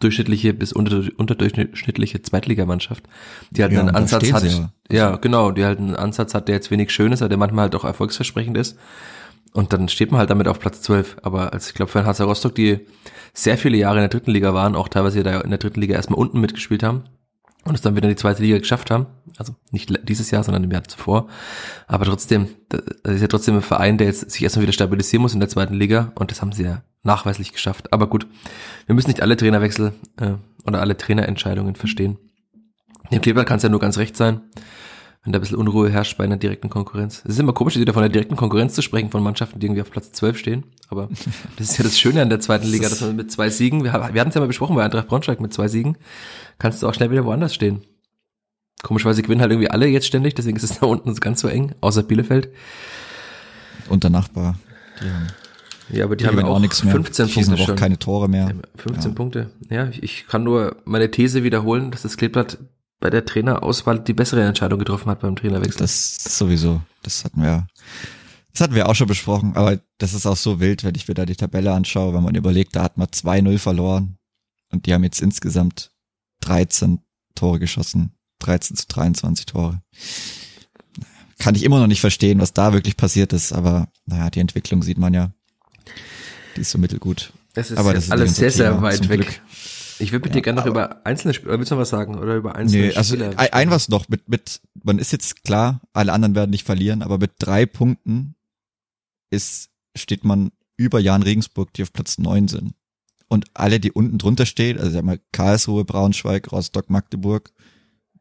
durchschnittliche bis unter, unterdurchschnittliche Zweitligamannschaft, die halt ja, einen Ansatz hat. Ja. ja, genau, die halt einen Ansatz hat, der jetzt wenig schön ist, aber der manchmal halt auch erfolgsversprechend ist. Und dann steht man halt damit auf Platz 12. Aber als ich glaube für ein HC Rostock, die sehr viele Jahre in der dritten Liga waren, auch teilweise da in der dritten Liga erstmal unten mitgespielt haben und es dann wieder in die zweite Liga geschafft haben. Also nicht dieses Jahr, sondern im Jahr zuvor. Aber trotzdem, das ist ja trotzdem ein Verein, der jetzt sich erstmal wieder stabilisieren muss in der zweiten Liga. Und das haben sie ja nachweislich geschafft. Aber gut, wir müssen nicht alle Trainerwechsel äh, oder alle Trainerentscheidungen verstehen. Dem Kleber kann es ja nur ganz recht sein wenn da ein bisschen Unruhe herrscht bei einer direkten Konkurrenz. Es ist immer komisch, wieder von einer direkten Konkurrenz zu sprechen von Mannschaften, die irgendwie auf Platz 12 stehen. Aber das ist ja das Schöne an der zweiten Liga, dass man mit zwei Siegen, wir, wir hatten es ja mal besprochen bei Eintracht Braunschweig, mit zwei Siegen kannst du auch schnell wieder woanders stehen. Komischerweise gewinnen halt irgendwie alle jetzt ständig, deswegen ist es da unten ganz so eng, außer Bielefeld. Und der Nachbar. Ja, aber die, die haben auch, auch nichts mehr. 15 Schießen Punkte auch schon. keine Tore mehr. 15 ja. Punkte. Ja, ich, ich kann nur meine These wiederholen, dass das Kleeblatt bei der Trainerauswahl die bessere Entscheidung getroffen hat beim Trainerwechsel. Das sowieso. Das hatten wir, das hatten wir auch schon besprochen. Aber das ist auch so wild, wenn ich mir da die Tabelle anschaue, wenn man überlegt, da hat man 2-0 verloren. Und die haben jetzt insgesamt 13 Tore geschossen. 13 zu 23 Tore. Kann ich immer noch nicht verstehen, was da wirklich passiert ist. Aber naja, die Entwicklung sieht man ja. Die ist so mittelgut. Es ist aber das ist alles sehr, sehr weit weg. Glück. Ich würde mit ja, dir gerne noch über einzelne Spieler, willst du noch was sagen? Oder über einzelne nee, also Spieler? Ein, ein was noch, mit, mit, man ist jetzt klar, alle anderen werden nicht verlieren, aber mit drei Punkten ist, steht man über Jan Regensburg, die auf Platz neun sind. Und alle, die unten drunter stehen, also sag mal Karlsruhe, Braunschweig, Rostock, Magdeburg,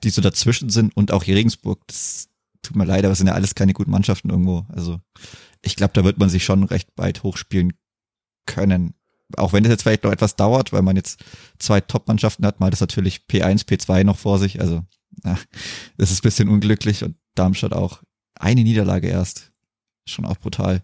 die so dazwischen sind und auch Regensburg, das tut mir leid, aber es sind ja alles keine guten Mannschaften irgendwo. Also ich glaube, da wird man sich schon recht weit hochspielen können auch wenn es jetzt vielleicht noch etwas dauert, weil man jetzt zwei Top-Mannschaften hat, mal das natürlich P1, P2 noch vor sich. Also, ja, das ist ein bisschen unglücklich und Darmstadt auch eine Niederlage erst. Schon auch brutal.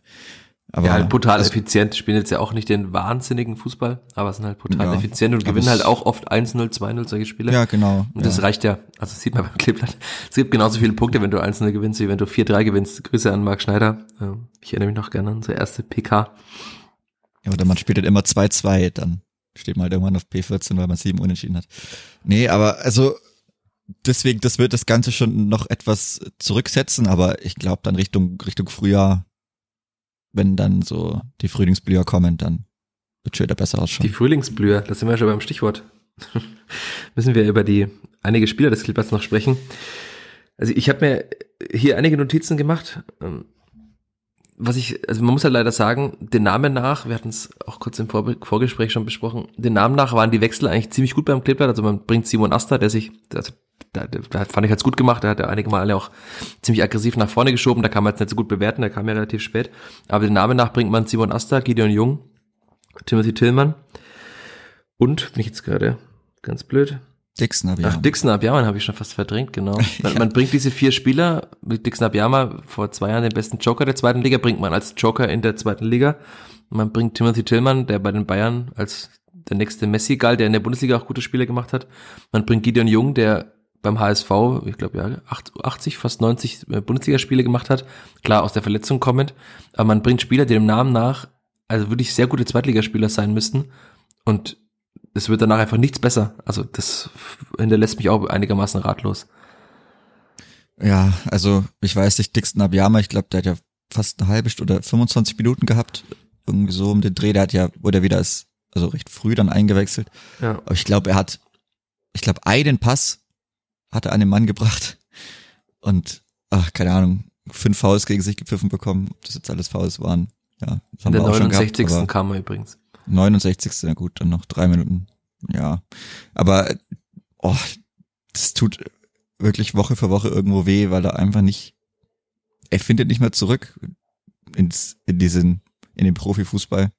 Aber ja, halt brutal effizient, spielen jetzt ja auch nicht den wahnsinnigen Fußball, aber sind halt brutal ja, effizient und gewinnen halt auch oft 1-0, 2-0 solche Spiele. Ja, genau. Und das reicht ja, also das sieht man beim Kleeblatt. Es gibt genauso viele Punkte, wenn du 1-0 gewinnst, wie wenn du 4-3 gewinnst. Grüße an Marc Schneider. Ich erinnere mich noch gerne an unsere erste PK. Ja, oder man spielt halt immer 2-2, dann steht man halt irgendwann auf P14, weil man sieben unentschieden hat. Nee, aber also deswegen, das wird das Ganze schon noch etwas zurücksetzen, aber ich glaube dann Richtung, Richtung Frühjahr, wenn dann so die Frühlingsblüher kommen, dann wird schon wieder besser ausschauen. Die Frühlingsblüher, da sind wir schon beim Stichwort. Müssen wir über die einige Spieler des Clippers noch sprechen. Also ich habe mir hier einige Notizen gemacht. Was ich, also man muss ja leider sagen, den Namen nach, wir hatten es auch kurz im Vor Vorgespräch schon besprochen, den Namen nach waren die Wechsel eigentlich ziemlich gut beim Clipper. Also man bringt Simon Asta, der sich, also da, da fand ich jetzt gut gemacht, der hat ja einige Male auch ziemlich aggressiv nach vorne geschoben, da kann man jetzt nicht so gut bewerten, der kam ja relativ spät. Aber den Namen nach bringt man Simon Asta, Gideon Jung, Timothy Tillmann und, bin ich jetzt gerade ganz blöd, Dixon Abiyama. Ach, Dixon Abiyama habe ich schon fast verdrängt, genau. Man, ja. man, bringt diese vier Spieler, mit Dixon Abiyama vor zwei Jahren den besten Joker der zweiten Liga, bringt man als Joker in der zweiten Liga. Man bringt Timothy Tillmann, der bei den Bayern als der nächste Messi galt, der in der Bundesliga auch gute Spiele gemacht hat. Man bringt Gideon Jung, der beim HSV, ich glaube ja, 80, fast 90 äh, Bundesligaspiele gemacht hat. Klar, aus der Verletzung kommend. Aber man bringt Spieler, die dem Namen nach, also wirklich sehr gute Zweitligaspieler sein müssten. Und es wird danach einfach nichts besser. Also das hinterlässt mich auch einigermaßen ratlos. Ja, also ich weiß nicht, Dixon Abiyama, ich glaube, der hat ja fast eine halbe Stunde oder 25 Minuten gehabt. Irgendwie so um den Dreh, der hat ja, wurde wieder ist, also recht früh dann eingewechselt. Ja. Aber ich glaube, er hat, ich glaube, einen Pass hat er an den Mann gebracht und, ach, keine Ahnung, fünf Fouls gegen sich gepfiffen bekommen, ob das jetzt alles Fouls waren. Ja, das haben In der 69. Gehabt, kam er übrigens. 69. Ja gut, dann noch drei Minuten. Ja. Aber oh, das tut wirklich Woche für Woche irgendwo weh, weil er einfach nicht, er findet nicht mehr zurück ins, in diesen, in den Profifußball.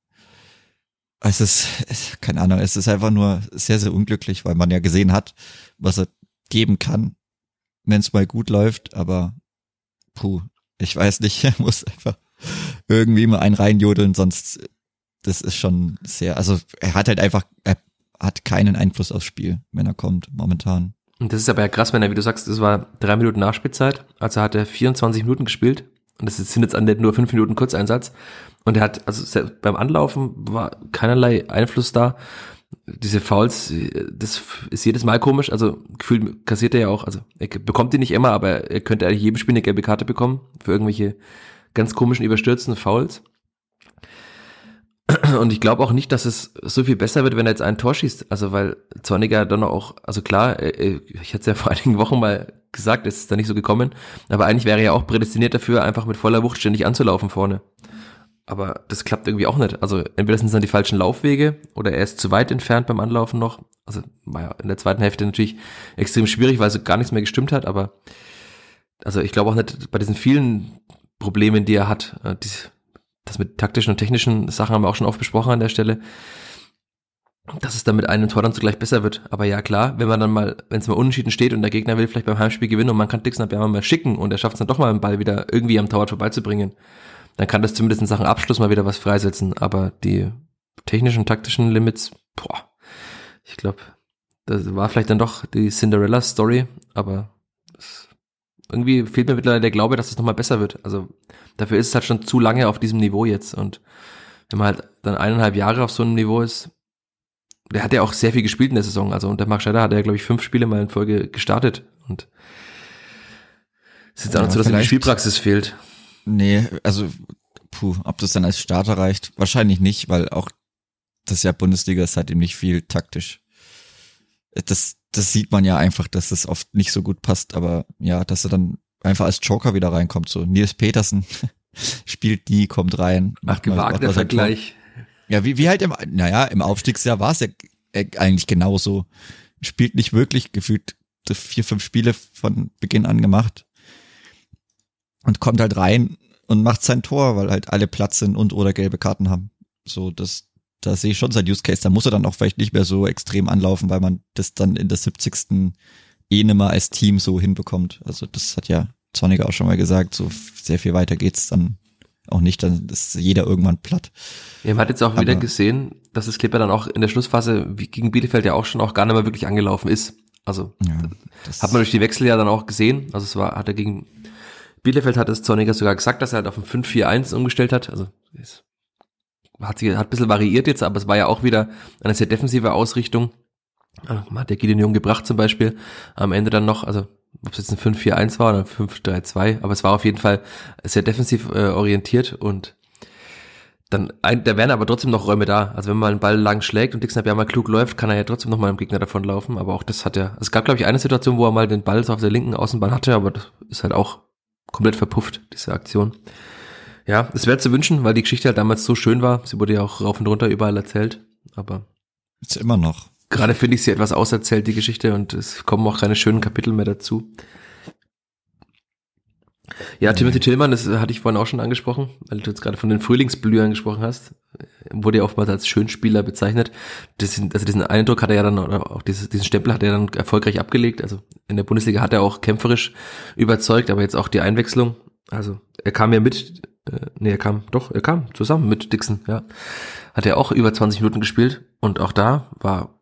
Es ist, keine Ahnung, es ist einfach nur sehr, sehr unglücklich, weil man ja gesehen hat, was er geben kann, wenn es mal gut läuft, aber puh, ich weiß nicht, er muss einfach irgendwie mal einen reinjodeln, sonst das ist schon sehr, also er hat halt einfach, er hat keinen Einfluss aufs Spiel, wenn er kommt, momentan. Und das ist aber ja krass, wenn er, wie du sagst, es war drei Minuten Nachspielzeit, also hat er 24 Minuten gespielt und das sind jetzt an der nur fünf Minuten Kurzeinsatz und er hat, also beim Anlaufen war keinerlei Einfluss da diese Fouls, das ist jedes Mal komisch. Also gefühlt kassiert er ja auch, also er bekommt die nicht immer, aber er könnte eigentlich jedem Spiel eine gelbe Karte bekommen für irgendwelche ganz komischen, überstürzten Fouls. Und ich glaube auch nicht, dass es so viel besser wird, wenn er jetzt ein Tor schießt. Also weil Zorniger dann auch, also klar, ich hatte es ja vor einigen Wochen mal gesagt, es ist da nicht so gekommen, aber eigentlich wäre er ja auch prädestiniert dafür, einfach mit voller Wucht ständig anzulaufen vorne. Aber das klappt irgendwie auch nicht. Also entweder sind es dann die falschen Laufwege oder er ist zu weit entfernt beim Anlaufen noch. Also war ja in der zweiten Hälfte natürlich extrem schwierig, weil so gar nichts mehr gestimmt hat, aber also ich glaube auch nicht bei diesen vielen Problemen, die er hat, äh, die, das mit taktischen und technischen Sachen haben wir auch schon oft besprochen an der Stelle, dass es dann mit einem Tor dann zugleich besser wird. Aber ja, klar, wenn man dann mal, wenn es mal unentschieden steht und der Gegner will vielleicht beim Heimspiel gewinnen und man kann Dixon ja mal schicken und er schafft es dann doch mal den Ball wieder irgendwie am Torwart vorbeizubringen, dann kann das zumindest in Sachen Abschluss mal wieder was freisetzen. Aber die technischen, taktischen Limits, boah, ich glaube, das war vielleicht dann doch die Cinderella-Story, aber irgendwie fehlt mir mittlerweile der Glaube, dass es nochmal besser wird. Also dafür ist es halt schon zu lange auf diesem Niveau jetzt. Und wenn man halt dann eineinhalb Jahre auf so einem Niveau ist, der hat ja auch sehr viel gespielt in der Saison. Also unter Mark Scheider hat er, glaube ich, fünf Spiele mal in Folge gestartet. Und es ist jetzt auch nicht so, dass ihm die Spielpraxis fehlt. Nee, also puh, ob das dann als Starter reicht, wahrscheinlich nicht, weil auch das ja Bundesliga ist halt eben nicht viel taktisch. Das, das sieht man ja einfach, dass das oft nicht so gut passt, aber ja, dass er dann einfach als Joker wieder reinkommt, so Nils Petersen spielt die, kommt rein. Ach, gewagter Vergleich. Ja, wie, wie halt im, naja, im Aufstiegsjahr war es ja eigentlich genauso. Spielt nicht wirklich, gefühlt vier, fünf Spiele von Beginn an gemacht. Und kommt halt rein und macht sein Tor, weil halt alle Platz sind und oder gelbe Karten haben. So, das, da sehe ich schon sein Use Case. Da muss er dann auch vielleicht nicht mehr so extrem anlaufen, weil man das dann in der 70. eh nimmer als Team so hinbekommt. Also das hat ja Zorniger auch schon mal gesagt, so sehr viel weiter geht's dann auch nicht, dann ist jeder irgendwann platt. Ja, man hat jetzt auch Aber wieder gesehen, dass das Clipper dann auch in der Schlussphase wie gegen Bielefeld ja auch schon auch gar nicht mehr wirklich angelaufen ist. Also ja, hat man durch die Wechsel ja dann auch gesehen. Also es war, hat er gegen Bielefeld hat es Zorniger sogar gesagt, dass er halt auf ein 5-4-1 umgestellt hat. Also es hat sich hat ein bisschen variiert jetzt, aber es war ja auch wieder eine sehr defensive Ausrichtung. Hat der Gideon Jung gebracht zum Beispiel. Am Ende dann noch, also ob es jetzt ein 5-4-1 war oder ein 5-3-2, aber es war auf jeden Fall sehr defensiv äh, orientiert und dann, ein, da wären aber trotzdem noch Räume da. Also wenn man einen Ball lang schlägt und Dixon ja mal klug läuft, kann er ja trotzdem noch mal im Gegner davon laufen. Aber auch das hat er, es gab glaube ich eine Situation, wo er mal den Ball so auf der linken Außenbahn hatte, aber das ist halt auch komplett verpufft, diese Aktion. Ja, es wäre zu wünschen, weil die Geschichte halt damals so schön war. Sie wurde ja auch rauf und runter überall erzählt, aber. Ist immer noch. Gerade finde ich sie etwas auserzählt, die Geschichte, und es kommen auch keine schönen Kapitel mehr dazu. Ja, Timothy Tillmann, das hatte ich vorhin auch schon angesprochen, weil du jetzt gerade von den Frühlingsblühern gesprochen hast, wurde ja oftmals als Schönspieler bezeichnet. Das, also diesen Eindruck hat er ja dann, oder auch dieses, diesen Stempel hat er dann erfolgreich abgelegt. Also in der Bundesliga hat er auch kämpferisch überzeugt, aber jetzt auch die Einwechslung. Also er kam ja mit, äh, nee, er kam, doch, er kam zusammen mit Dixon, ja. Hat er auch über 20 Minuten gespielt und auch da war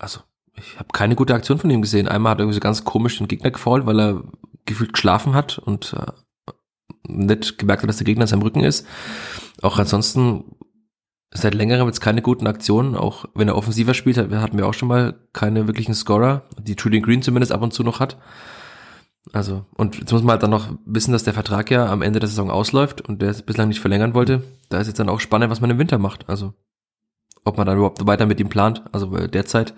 also ich habe keine gute Aktion von ihm gesehen. Einmal hat er irgendwie so ganz komisch den Gegner gefault, weil er gefühlt geschlafen hat und äh, nicht gemerkt hat, dass der Gegner in seinem Rücken ist. Auch ansonsten seit längerem jetzt keine guten Aktionen, auch wenn er offensiver spielt, hatten wir auch schon mal keine wirklichen Scorer, die Julian Green zumindest ab und zu noch hat. Also, und jetzt muss man halt dann noch wissen, dass der Vertrag ja am Ende der Saison ausläuft und der es bislang nicht verlängern wollte. Da ist jetzt dann auch spannend, was man im Winter macht. Also, ob man dann überhaupt weiter mit ihm plant. Also derzeit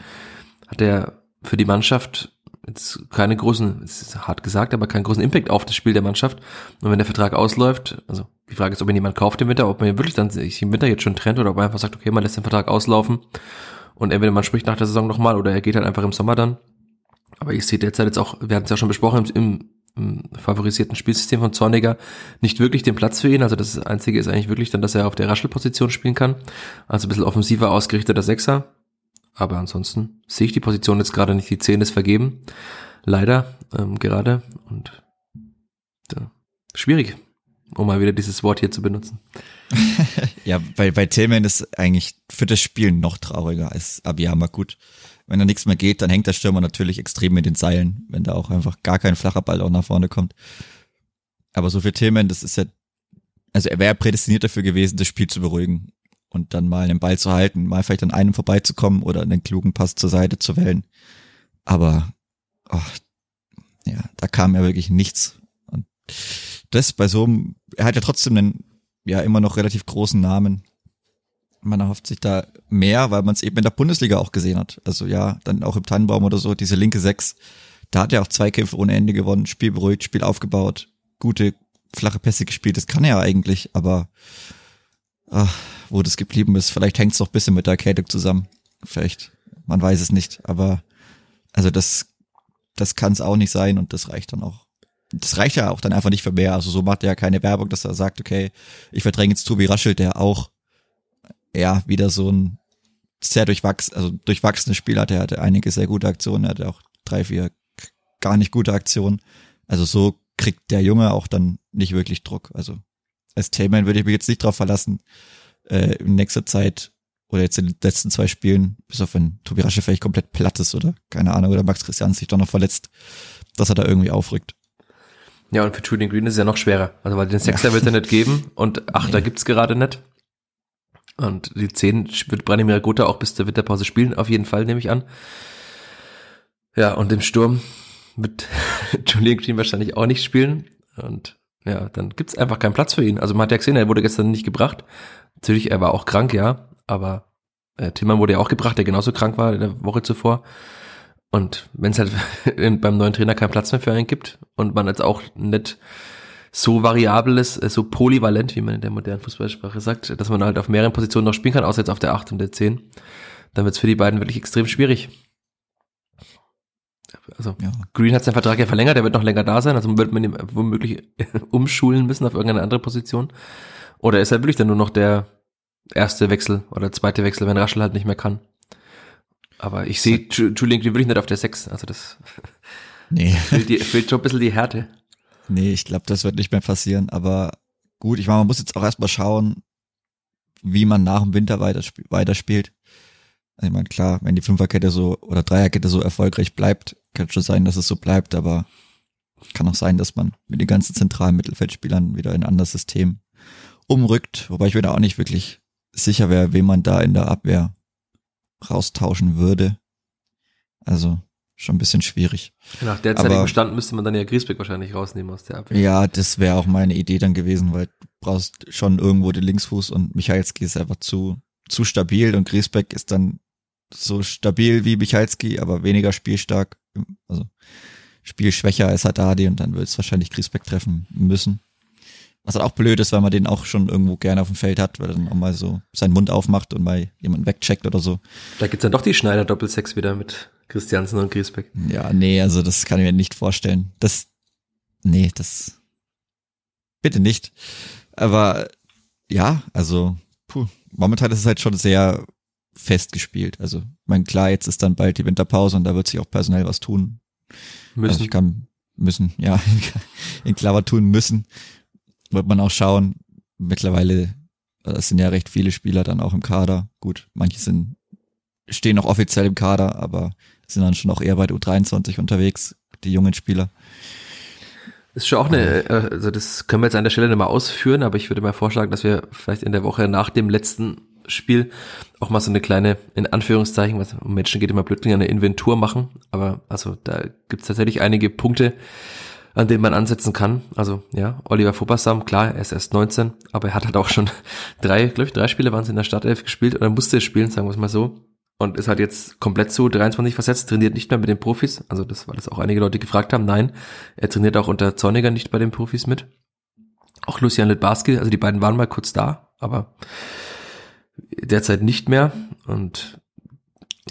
hat er für die Mannschaft jetzt keine großen, ist hart gesagt, aber keinen großen Impact auf das Spiel der Mannschaft. Und wenn der Vertrag ausläuft, also die Frage ist, ob ihn jemand kauft im Winter, ob man ihn wirklich dann sich im Winter jetzt schon trennt oder ob man einfach sagt, okay, man lässt den Vertrag auslaufen und entweder man spricht nach der Saison nochmal oder er geht halt einfach im Sommer dann. Aber ich sehe derzeit jetzt auch, wir hatten es ja schon besprochen, im favorisierten Spielsystem von Zorniger nicht wirklich den Platz für ihn. Also das Einzige ist eigentlich wirklich dann, dass er auf der Raschelposition spielen kann. Also ein bisschen offensiver ausgerichteter Sechser. Aber ansonsten sehe ich die Position jetzt gerade nicht. Die 10 ist vergeben. Leider ähm, gerade. Und ja, schwierig, um mal wieder dieses Wort hier zu benutzen. ja, bei, bei Tillman ist eigentlich für das Spiel noch trauriger als Abiyama gut wenn da nichts mehr geht, dann hängt der Stürmer natürlich extrem mit den Seilen, wenn da auch einfach gar kein flacher Ball auch nach vorne kommt. Aber so für Tillman, das ist ja, also er wäre prädestiniert dafür gewesen, das Spiel zu beruhigen. und dann mal einen Ball zu halten, mal vielleicht an einem vorbeizukommen oder einen klugen Pass zur Seite zu wählen. Aber oh, ja, da kam ja wirklich nichts. Und das bei so einem, er hat ja trotzdem einen ja immer noch relativ großen Namen. Man erhofft sich da mehr, weil man es eben in der Bundesliga auch gesehen hat. Also ja, dann auch im Tannenbaum oder so, diese linke Sechs, da hat er auch zwei Kämpfe ohne Ende gewonnen, Spiel beruhigt, Spiel aufgebaut, gute flache Pässe gespielt, das kann er eigentlich, aber ach, wo das geblieben ist, vielleicht hängt es doch ein bisschen mit der Erkältung zusammen. Vielleicht, man weiß es nicht, aber also das, das kann es auch nicht sein und das reicht dann auch das reicht ja auch dann einfach nicht für mehr. Also so macht er ja keine Werbung, dass er sagt, okay, ich verdränge jetzt Tobi Raschel, der auch ja wieder so ein sehr durchwachs, also durchwachsenes Spiel hatte. Er hatte einige sehr gute Aktionen, er hatte auch drei, vier gar nicht gute Aktionen. Also so kriegt der Junge auch dann nicht wirklich Druck. Also als Tailman würde ich mich jetzt nicht drauf verlassen, äh, in nächster Zeit oder jetzt in den letzten zwei Spielen, bis auf wenn Tobi Raschel vielleicht komplett platt ist oder keine Ahnung, oder Max Christian sich doch noch verletzt, dass er da irgendwie aufrückt. Ja, und für Julian Green ist es ja noch schwerer. Also weil den Sechser ja. wird er nicht geben und Achter nee. gibt's gerade nicht. Und die Zehn wird Branimir Gotha auch bis zur Winterpause spielen, auf jeden Fall, nehme ich an. Ja, und im Sturm wird Julian Green wahrscheinlich auch nicht spielen. Und ja, dann gibt's einfach keinen Platz für ihn. Also man hat ja gesehen, er wurde gestern nicht gebracht. Natürlich, er war auch krank, ja, aber äh, Tillmann wurde ja auch gebracht, der genauso krank war in der Woche zuvor. Und wenn es halt beim neuen Trainer keinen Platz mehr für einen gibt und man jetzt auch nicht so variabel ist, äh, so polyvalent, wie man in der modernen Fußballsprache sagt, dass man halt auf mehreren Positionen noch spielen kann, außer jetzt auf der 8 und der 10, dann wird es für die beiden wirklich extrem schwierig. Also ja. Green hat seinen Vertrag ja verlängert, der wird noch länger da sein, also wird man ihn womöglich umschulen müssen auf irgendeine andere Position. Oder ist er wirklich dann nur noch der erste Wechsel oder zweite Wechsel, wenn Raschel halt nicht mehr kann. Aber ich sehe Julian Green wirklich nicht auf der 6. Also das nee. fehlt, die, fehlt schon ein bisschen die Härte. Nee, ich glaube, das wird nicht mehr passieren. Aber gut, ich meine, man muss jetzt auch erstmal schauen, wie man nach dem Winter weiterspielt. weiterspielt. Also ich meine, klar, wenn die Fünferkette so oder Dreierkette so erfolgreich bleibt, kann schon sein, dass es so bleibt, aber kann auch sein, dass man mit den ganzen zentralen Mittelfeldspielern wieder in ein anderes System umrückt, wobei ich mir da auch nicht wirklich sicher wäre, wen man da in der Abwehr raustauschen würde. Also schon ein bisschen schwierig. Nach derzeitigem Stand müsste man dann ja Griesbeck wahrscheinlich rausnehmen aus der Abwehr. Ja, das wäre auch meine Idee dann gewesen, weil du brauchst schon irgendwo den Linksfuß und Michalski ist einfach zu, zu stabil und Griesbeck ist dann so stabil wie Michalski, aber weniger spielstark, also spielschwächer als Haddadi und dann wird es wahrscheinlich Griesbeck treffen müssen. Was halt auch blöd ist, weil man den auch schon irgendwo gerne auf dem Feld hat, weil er dann auch mal so seinen Mund aufmacht und mal jemanden wegcheckt oder so. Da gibt's dann doch die Schneider Doppelsex wieder mit Christiansen und Griesbeck. Ja, nee, also das kann ich mir nicht vorstellen. Das, nee, das, bitte nicht. Aber, ja, also, puh, momentan ist es halt schon sehr festgespielt. Also, ich meine, klar, jetzt ist dann bald die Winterpause und da wird sich auch personell was tun. Müssen. Also ich kann, müssen, ja, in Klammer tun müssen wird man auch schauen. Mittlerweile, es sind ja recht viele Spieler dann auch im Kader. Gut, manche sind, stehen noch offiziell im Kader, aber sind dann schon auch eher bei der U23 unterwegs, die jungen Spieler. ist schon auch eine, äh, also das können wir jetzt an der Stelle nicht mal ausführen, aber ich würde mal vorschlagen, dass wir vielleicht in der Woche nach dem letzten Spiel auch mal so eine kleine, in Anführungszeichen, was um Menschen geht immer blöd, eine Inventur machen. Aber also da gibt es tatsächlich einige Punkte, an denen man ansetzen kann. Also ja, Oliver Fobassam, klar, er ist erst 19, aber er hat halt auch schon drei, glaube ich, drei Spiele waren es in der Startelf gespielt oder musste spielen, sagen wir es mal so. Und ist halt jetzt komplett zu 23 versetzt, trainiert nicht mehr mit den Profis. Also das, weil das auch einige Leute gefragt haben. Nein, er trainiert auch unter Zorniger nicht bei den Profis mit. Auch Lucian Litbarski, also die beiden waren mal kurz da, aber derzeit nicht mehr. Und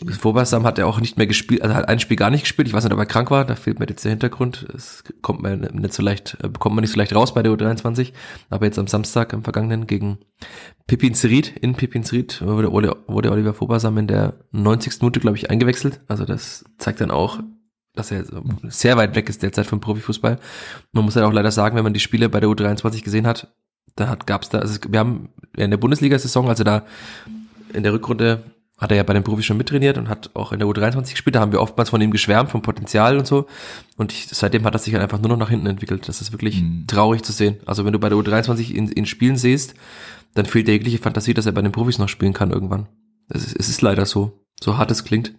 Vorbasam hat er auch nicht mehr gespielt, also hat ein Spiel gar nicht gespielt. Ich weiß nicht, ob er krank war, da fehlt mir jetzt der Hintergrund. Es kommt man nicht so leicht, äh, bekommt man nicht so leicht raus bei der U23. Aber jetzt am Samstag, am vergangenen, gegen Pipin Serit, in Pipin Serit, wurde, wurde Oliver Vorbasam in der 90. Minute, glaube ich, eingewechselt. Also das zeigt dann auch, dass er sehr weit weg ist derzeit vom Profifußball. Man muss halt auch leider sagen, wenn man die Spiele bei der U23 gesehen hat, da hat, gab's da, also wir haben in der Bundesliga-Saison, also da in der Rückrunde hat er ja bei den Profis schon mittrainiert und hat auch in der U23 gespielt. Da haben wir oftmals von ihm geschwärmt, vom Potenzial und so. Und ich, seitdem hat er sich halt einfach nur noch nach hinten entwickelt. Das ist wirklich mhm. traurig zu sehen. Also wenn du bei der U23 ihn, ihn spielen siehst, dann fehlt der jegliche Fantasie, dass er bei den Profis noch spielen kann irgendwann. Es ist, es ist leider so, so hart es klingt.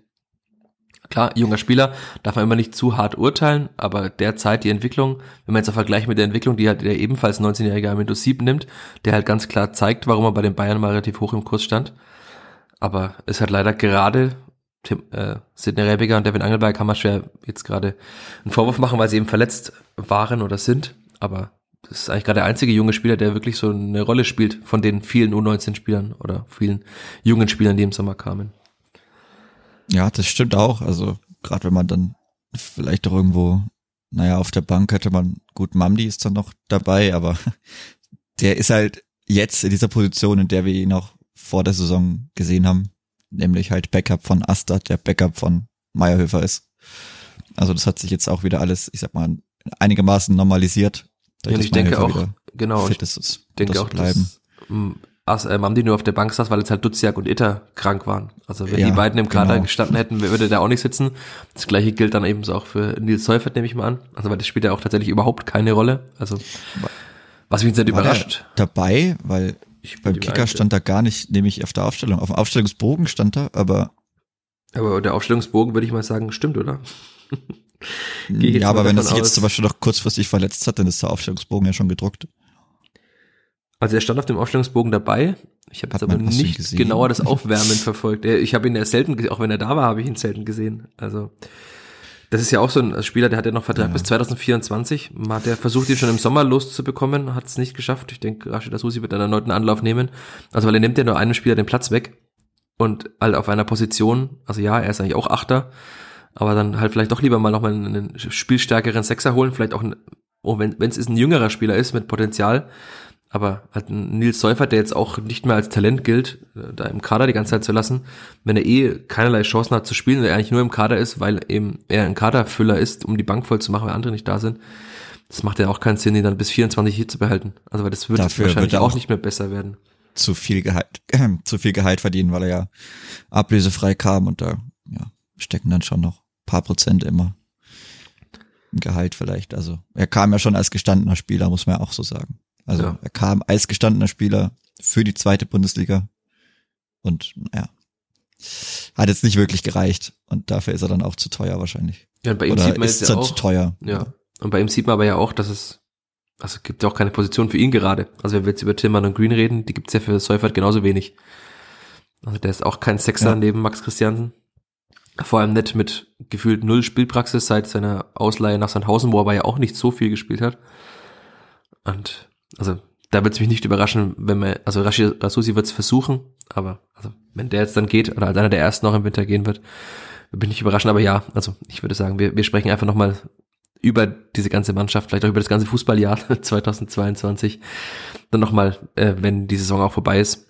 Klar, junger Spieler darf man immer nicht zu hart urteilen, aber derzeit die Entwicklung, wenn man jetzt auch vergleicht mit der Entwicklung, die halt der ebenfalls 19-jährige Amendo Sieb nimmt, der halt ganz klar zeigt, warum er bei den Bayern mal relativ hoch im Kurs stand. Aber es hat leider gerade Tim, äh, Sidney Rebiger und Devin Angelberg kann man schwer jetzt gerade einen Vorwurf machen, weil sie eben verletzt waren oder sind. Aber das ist eigentlich gerade der einzige junge Spieler, der wirklich so eine Rolle spielt von den vielen U19-Spielern oder vielen jungen Spielern, die im Sommer kamen. Ja, das stimmt auch. Also gerade wenn man dann vielleicht doch irgendwo, naja, auf der Bank hätte man, gut, Mamdi ist dann noch dabei, aber der ist halt jetzt in dieser Position, in der wir ihn auch vor der Saison gesehen haben, nämlich halt Backup von Astad, der Backup von Meyerhöfer ist. Also das hat sich jetzt auch wieder alles, ich sag mal, einigermaßen normalisiert. Ja, ich denke auch, genau, fit ist, es, denke auch, bleiben. Dass, As, äh, Mamdi nur auf der Bank saß, weil jetzt halt Duziak und Itter krank waren. Also wenn ja, die beiden im Kader genau. gestanden hätten, würde der auch nicht sitzen. Das gleiche gilt dann eben auch für Nils Seufert, nehme ich mal an. Also weil das spielt ja auch tatsächlich überhaupt keine Rolle. Also was mich jetzt nicht überrascht. dabei, weil ich beim Kicker stand da gar nicht, nämlich auf der Aufstellung. Auf dem Aufstellungsbogen stand da, aber. Aber der Aufstellungsbogen würde ich mal sagen, stimmt, oder? ja, aber wenn er sich jetzt zum Beispiel noch kurzfristig verletzt hat, dann ist der Aufstellungsbogen ja schon gedruckt. Also er stand auf dem Aufstellungsbogen dabei. Ich habe jetzt aber nicht genauer das Aufwärmen verfolgt. Ich habe ihn ja selten, auch wenn er da war, habe ich ihn selten gesehen. Also das ist ja auch so ein Spieler, der hat ja noch Vertrag ja. bis 2024. Hat der versucht, ihn schon im Sommer loszubekommen, hat es nicht geschafft. Ich denke, Rashid Asusi wird einen erneuten Anlauf nehmen. Also weil er nimmt ja nur einem Spieler den Platz weg und halt auf einer Position, also ja, er ist eigentlich auch Achter, aber dann halt vielleicht doch lieber mal nochmal einen spielstärkeren Sechser holen, vielleicht auch, ein, oh, wenn es ein jüngerer Spieler ist mit Potenzial, aber halt ein Nils Seufert, der jetzt auch nicht mehr als Talent gilt, äh, da im Kader die ganze Zeit zu lassen, wenn er eh keinerlei Chancen hat zu spielen, der eigentlich nur im Kader ist, weil eben er ein Kaderfüller ist, um die Bank voll zu machen, weil andere nicht da sind, das macht ja auch keinen Sinn, ihn dann bis 24 hier zu behalten. Also weil das wird Dafür wahrscheinlich wird auch, auch nicht mehr besser werden. Zu viel Gehalt, äh, zu viel Gehalt verdienen, weil er ja ablösefrei kam und da ja, stecken dann schon noch paar Prozent immer Gehalt vielleicht. Also er kam ja schon als gestandener Spieler, muss man ja auch so sagen. Also ja. er kam als gestandener Spieler für die zweite Bundesliga und naja, hat jetzt nicht wirklich gereicht und dafür ist er dann auch zu teuer wahrscheinlich. Ja, und bei ihm Oder sieht man jetzt ja auch, zu teuer. Ja. Und bei ihm sieht man aber ja auch, dass es also gibt ja auch keine Position für ihn gerade. Also wenn wir jetzt über Tillmann und Green reden, die gibt's ja für Seufert genauso wenig. Also der ist auch kein Sechser ja. neben Max Christiansen. Vor allem nicht mit gefühlt null Spielpraxis seit seiner Ausleihe nach Sandhausen, wo er aber ja auch nicht so viel gespielt hat. Und also da wird es mich nicht überraschen, wenn man, also Rashi Rasusi wird es versuchen, aber also wenn der jetzt dann geht oder als einer der ersten noch im Winter gehen wird, bin ich überraschen. Aber ja, also ich würde sagen, wir, wir sprechen einfach nochmal über diese ganze Mannschaft, vielleicht auch über das ganze Fußballjahr 2022, dann nochmal, äh, wenn die Saison auch vorbei ist.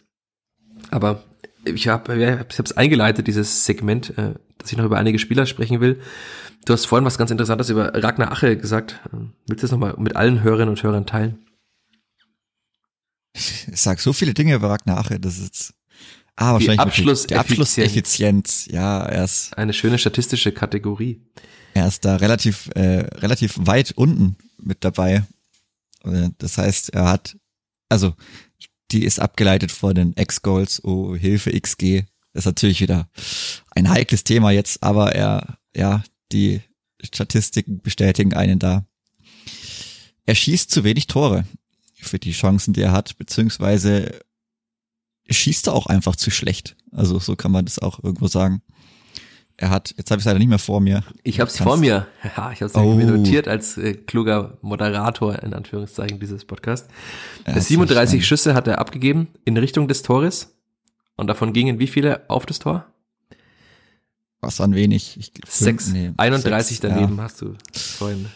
Aber ich habe ich es eingeleitet, dieses Segment, äh, dass ich noch über einige Spieler sprechen will. Du hast vorhin was ganz Interessantes über Ragnar Ache gesagt. Willst du das nochmal mit allen Hörerinnen und Hörern teilen? Ich sag so viele Dinge über Ragnar Ache, das ist ah, wahrscheinlich die, Abschluss die Abschlusseffizienz, ja, er ist. Eine schöne statistische Kategorie. Er ist da relativ, äh, relativ weit unten mit dabei. Äh, das heißt, er hat, also, die ist abgeleitet vor den X-Goals, oh, Hilfe, XG. Das ist natürlich wieder ein heikles Thema jetzt, aber er, ja, die Statistiken bestätigen einen da. Er schießt zu wenig Tore für die Chancen, die er hat, beziehungsweise schießt er auch einfach zu schlecht. Also so kann man das auch irgendwo sagen. Er hat, jetzt habe ich es leider nicht mehr vor mir. Ich habe es vor mir. Ja, ich habe es oh. mir notiert als äh, kluger Moderator in Anführungszeichen dieses Podcast. Ja, 37 Schüsse hat er abgegeben in Richtung des Tores und davon gingen wie viele auf das Tor? Was an wenig? Ich, sechs. Nee, 31 sechs, daneben ja. hast du vorhin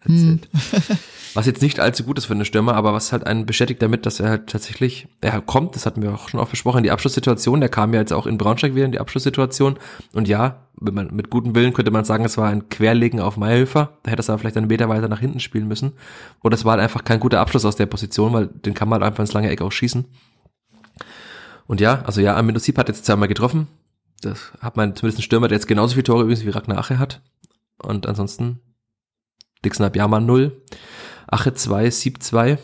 erzählt. Hm. was jetzt nicht allzu gut ist für einen Stürmer, aber was halt einen bestätigt damit, dass er halt tatsächlich, er kommt, das hatten wir auch schon oft besprochen, die Abschlusssituation, der kam ja jetzt auch in Braunschweig wieder in die Abschlusssituation. Und ja, wenn man, mit gutem Willen könnte man sagen, es war ein Querlegen auf Mayhöfer, da hätte es aber vielleicht einen Meter weiter nach hinten spielen müssen. Oder es war halt einfach kein guter Abschluss aus der Position, weil den kann man halt einfach ins lange Eck auch schießen. Und ja, also ja, Amindosip hat jetzt zweimal getroffen, das hat man zumindest einen Stürmer, der jetzt genauso viele Tore übrigens wie Ragnar Ache hat. Und ansonsten Dixon Abjama 0, Ache 2, Sieb 2.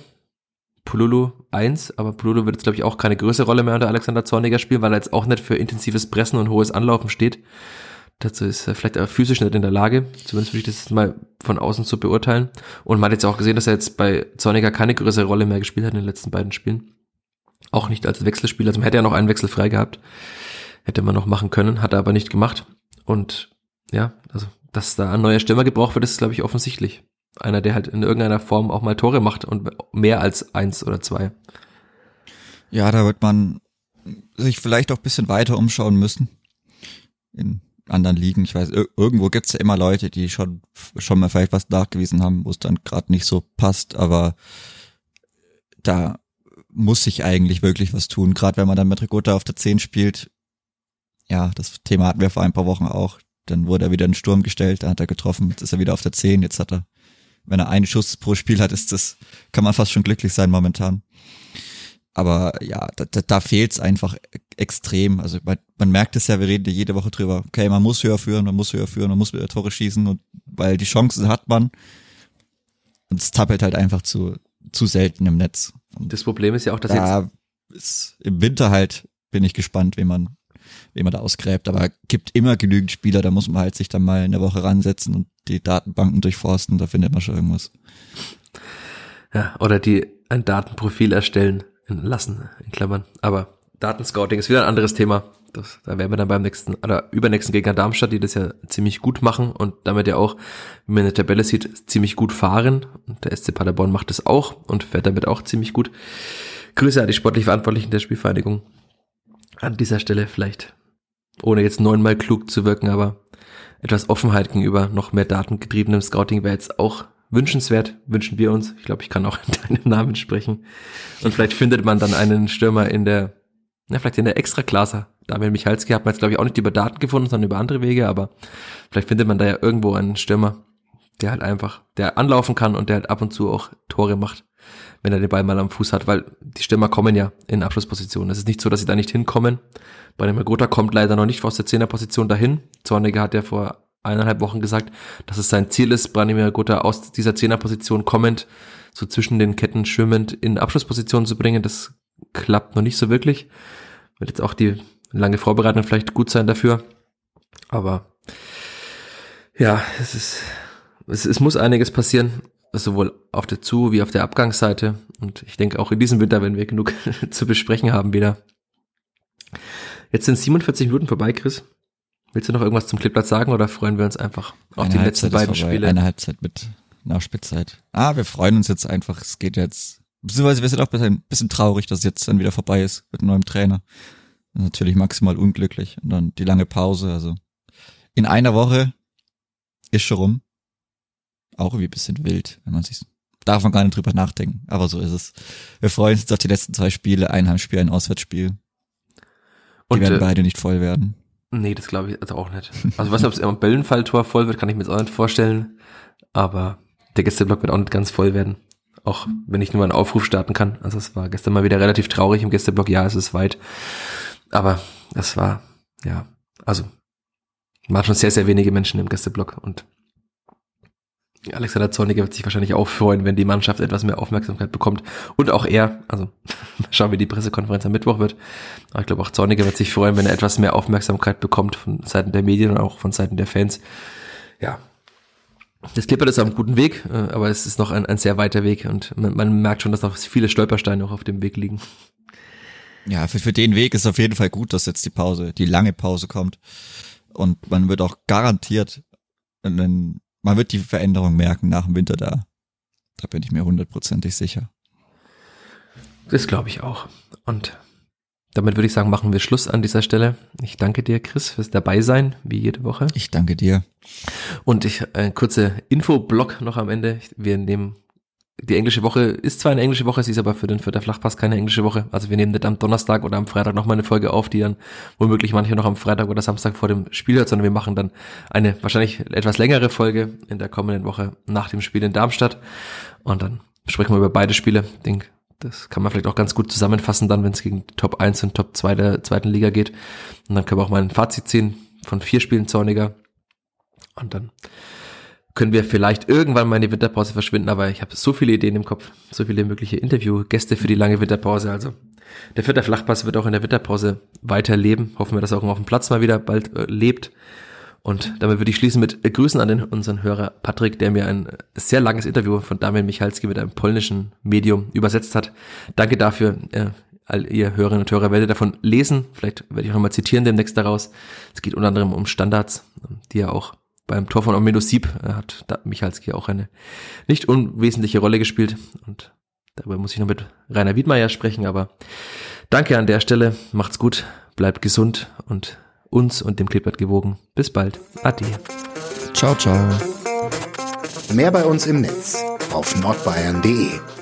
Pululu 1, aber Pululu wird jetzt, glaube ich, auch keine größere Rolle mehr unter Alexander Zorniger spielen, weil er jetzt auch nicht für intensives Pressen und hohes Anlaufen steht. Dazu ist er vielleicht physisch nicht in der Lage, zumindest würde ich das mal von außen zu beurteilen. Und man hat jetzt auch gesehen, dass er jetzt bei Zorniger keine größere Rolle mehr gespielt hat in den letzten beiden Spielen. Auch nicht als Wechselspieler. Also man hätte ja noch einen Wechsel frei gehabt. Hätte man noch machen können, hat er aber nicht gemacht. Und ja, also, dass da ein neuer Stürmer gebraucht wird, ist, glaube ich, offensichtlich. Einer, der halt in irgendeiner Form auch mal Tore macht und mehr als eins oder zwei. Ja, da wird man sich vielleicht auch bisschen weiter umschauen müssen. In anderen Ligen. Ich weiß, irgendwo gibt's ja immer Leute, die schon, schon mal vielleicht was nachgewiesen haben, wo es dann gerade nicht so passt, aber da muss sich eigentlich wirklich was tun, gerade wenn man dann mit Rigotta auf der 10 spielt. Ja, das Thema hatten wir vor ein paar Wochen auch. Dann wurde er wieder in den Sturm gestellt, dann hat er getroffen, jetzt ist er wieder auf der 10, jetzt hat er, wenn er einen Schuss pro Spiel hat, ist das, kann man fast schon glücklich sein momentan. Aber ja, da, da, da fehlt es einfach extrem. Also man, man merkt es ja, wir reden ja jede Woche drüber. Okay, man muss höher führen, man muss höher führen, man muss wieder Tore schießen und weil die Chancen hat man. Und es tappelt halt einfach zu, zu selten im Netz. Und das Problem ist ja auch, dass da jetzt ist im Winter halt bin ich gespannt, wie man, wie man da ausgräbt. Aber gibt immer genügend Spieler, da muss man halt sich dann mal in der Woche ransetzen und die Datenbanken durchforsten, da findet man schon irgendwas. Ja, oder die ein Datenprofil erstellen lassen, in Klammern. Aber Datenscouting ist wieder ein anderes Thema. Das, da werden wir dann beim nächsten oder übernächsten Gegner Darmstadt, die das ja ziemlich gut machen und damit ja auch, wie man in der Tabelle sieht, ziemlich gut fahren. Und der SC Paderborn macht das auch und fährt damit auch ziemlich gut. Grüße an die sportlich Verantwortlichen der Spielvereinigung. An dieser Stelle vielleicht, ohne jetzt neunmal klug zu wirken, aber etwas Offenheit gegenüber noch mehr datengetriebenem Scouting wäre jetzt auch wünschenswert, wünschen wir uns. Ich glaube, ich kann auch in deinem Namen sprechen. Und vielleicht findet man dann einen Stürmer in der, na, vielleicht in der Extraklasse. Daniel Michalski hat man jetzt, glaube ich, auch nicht über Daten gefunden, sondern über andere Wege, aber vielleicht findet man da ja irgendwo einen Stürmer, der halt einfach, der anlaufen kann und der halt ab und zu auch Tore macht, wenn er den Ball mal am Fuß hat, weil die Stürmer kommen ja in Abschlusspositionen. Es ist nicht so, dass sie da nicht hinkommen. Bei dem Magota kommt leider noch nicht aus der Zehnerposition dahin. Zorniger hat ja vor eineinhalb Wochen gesagt, dass es sein Ziel ist, Branimir Gotha aus dieser Zehnerposition kommend, so zwischen den Ketten schwimmend in Abschlussposition zu bringen. Das klappt noch nicht so wirklich. Wird jetzt auch die lange Vorbereitung vielleicht gut sein dafür. Aber ja, es ist, es, es muss einiges passieren, sowohl auf der Zu- wie auf der Abgangsseite. Und ich denke auch in diesem Winter, wenn wir genug zu besprechen haben wieder. Jetzt sind 47 Minuten vorbei, Chris. Willst du noch irgendwas zum Kleeblatt sagen oder freuen wir uns einfach auf Eine die Halbzeit letzten beiden vorbei, Spiele? Eine Halbzeit mit Nachspielzeit. Ah, wir freuen uns jetzt einfach. Es geht jetzt. Beziehungsweise wir sind auch ein bisschen traurig, dass es jetzt dann wieder vorbei ist mit neuem Trainer. Natürlich maximal unglücklich. Und dann die lange Pause. Also in einer Woche ist schon rum. Auch irgendwie ein bisschen wild, wenn man sich darf man gar nicht drüber nachdenken. Aber so ist es. Wir freuen uns jetzt auf die letzten zwei Spiele. Ein Heimspiel, ein Auswärtsspiel. Die Und werden äh, beide nicht voll werden. nee, das glaube ich also auch nicht. Also was ob es am Böllenfalltor voll wird, kann ich mir jetzt auch nicht vorstellen. Aber der Gästeblock wird auch nicht ganz voll werden. Auch wenn ich nur einen Aufruf starten kann. Also es war gestern mal wieder relativ traurig im Gästeblock. Ja, es ist weit. Aber es war, ja, also waren schon sehr, sehr wenige Menschen im Gästeblock und Alexander Zorniger wird sich wahrscheinlich auch freuen, wenn die Mannschaft etwas mehr Aufmerksamkeit bekommt. Und auch er, also mal schauen, wie die Pressekonferenz am Mittwoch wird. Aber ich glaube, auch Zorniger wird sich freuen, wenn er etwas mehr Aufmerksamkeit bekommt von Seiten der Medien und auch von Seiten der Fans. Ja. Das Clipper ist auf einem guten Weg, äh, aber es ist noch ein, ein sehr weiter Weg und man, man merkt schon, dass noch viele Stolpersteine auch auf dem Weg liegen. Ja, für, für den Weg ist auf jeden Fall gut, dass jetzt die Pause, die lange Pause kommt. Und man wird auch garantiert, einen, man wird die Veränderung merken nach dem Winter da. Da bin ich mir hundertprozentig sicher. Das glaube ich auch. Und damit würde ich sagen, machen wir Schluss an dieser Stelle. Ich danke dir, Chris, fürs Dabeisein, wie jede Woche. Ich danke dir. Und ich, ein kurze Infoblock noch am Ende. Wir nehmen, die englische Woche ist zwar eine englische Woche, sie ist aber für den Vierter Flachpass keine englische Woche. Also wir nehmen nicht am Donnerstag oder am Freitag nochmal eine Folge auf, die dann womöglich manche noch am Freitag oder Samstag vor dem Spiel hört, sondern wir machen dann eine wahrscheinlich etwas längere Folge in der kommenden Woche nach dem Spiel in Darmstadt. Und dann sprechen wir über beide Spiele. Ich denke, das kann man vielleicht auch ganz gut zusammenfassen dann, wenn es gegen Top 1 und Top 2 der zweiten Liga geht. Und dann können wir auch mal ein Fazit ziehen von vier Spielen Zorniger. Und dann können wir vielleicht irgendwann mal in die Winterpause verschwinden, aber ich habe so viele Ideen im Kopf, so viele mögliche Interviewgäste für die lange Winterpause. Also der vierte Flachpass wird auch in der Winterpause weiterleben. Hoffen wir, dass er auch auf dem Platz mal wieder bald äh, lebt. Und damit würde ich schließen mit Grüßen an den, unseren Hörer Patrick, der mir ein sehr langes Interview von Damian Michalski mit einem polnischen Medium übersetzt hat. Danke dafür. Äh, all ihr Hörerinnen und Hörer werdet davon lesen. Vielleicht werde ich auch nochmal zitieren demnächst daraus. Es geht unter anderem um Standards, die ja auch beim Tor von Omeno Sieb äh, hat Michalski auch eine nicht unwesentliche Rolle gespielt. Und darüber muss ich noch mit Rainer Wiedmeier sprechen. Aber danke an der Stelle. Macht's gut. Bleibt gesund und uns und dem Kleeblatt gewogen. Bis bald. Ade. Ciao, ciao. Mehr bei uns im Netz auf nordbayern.de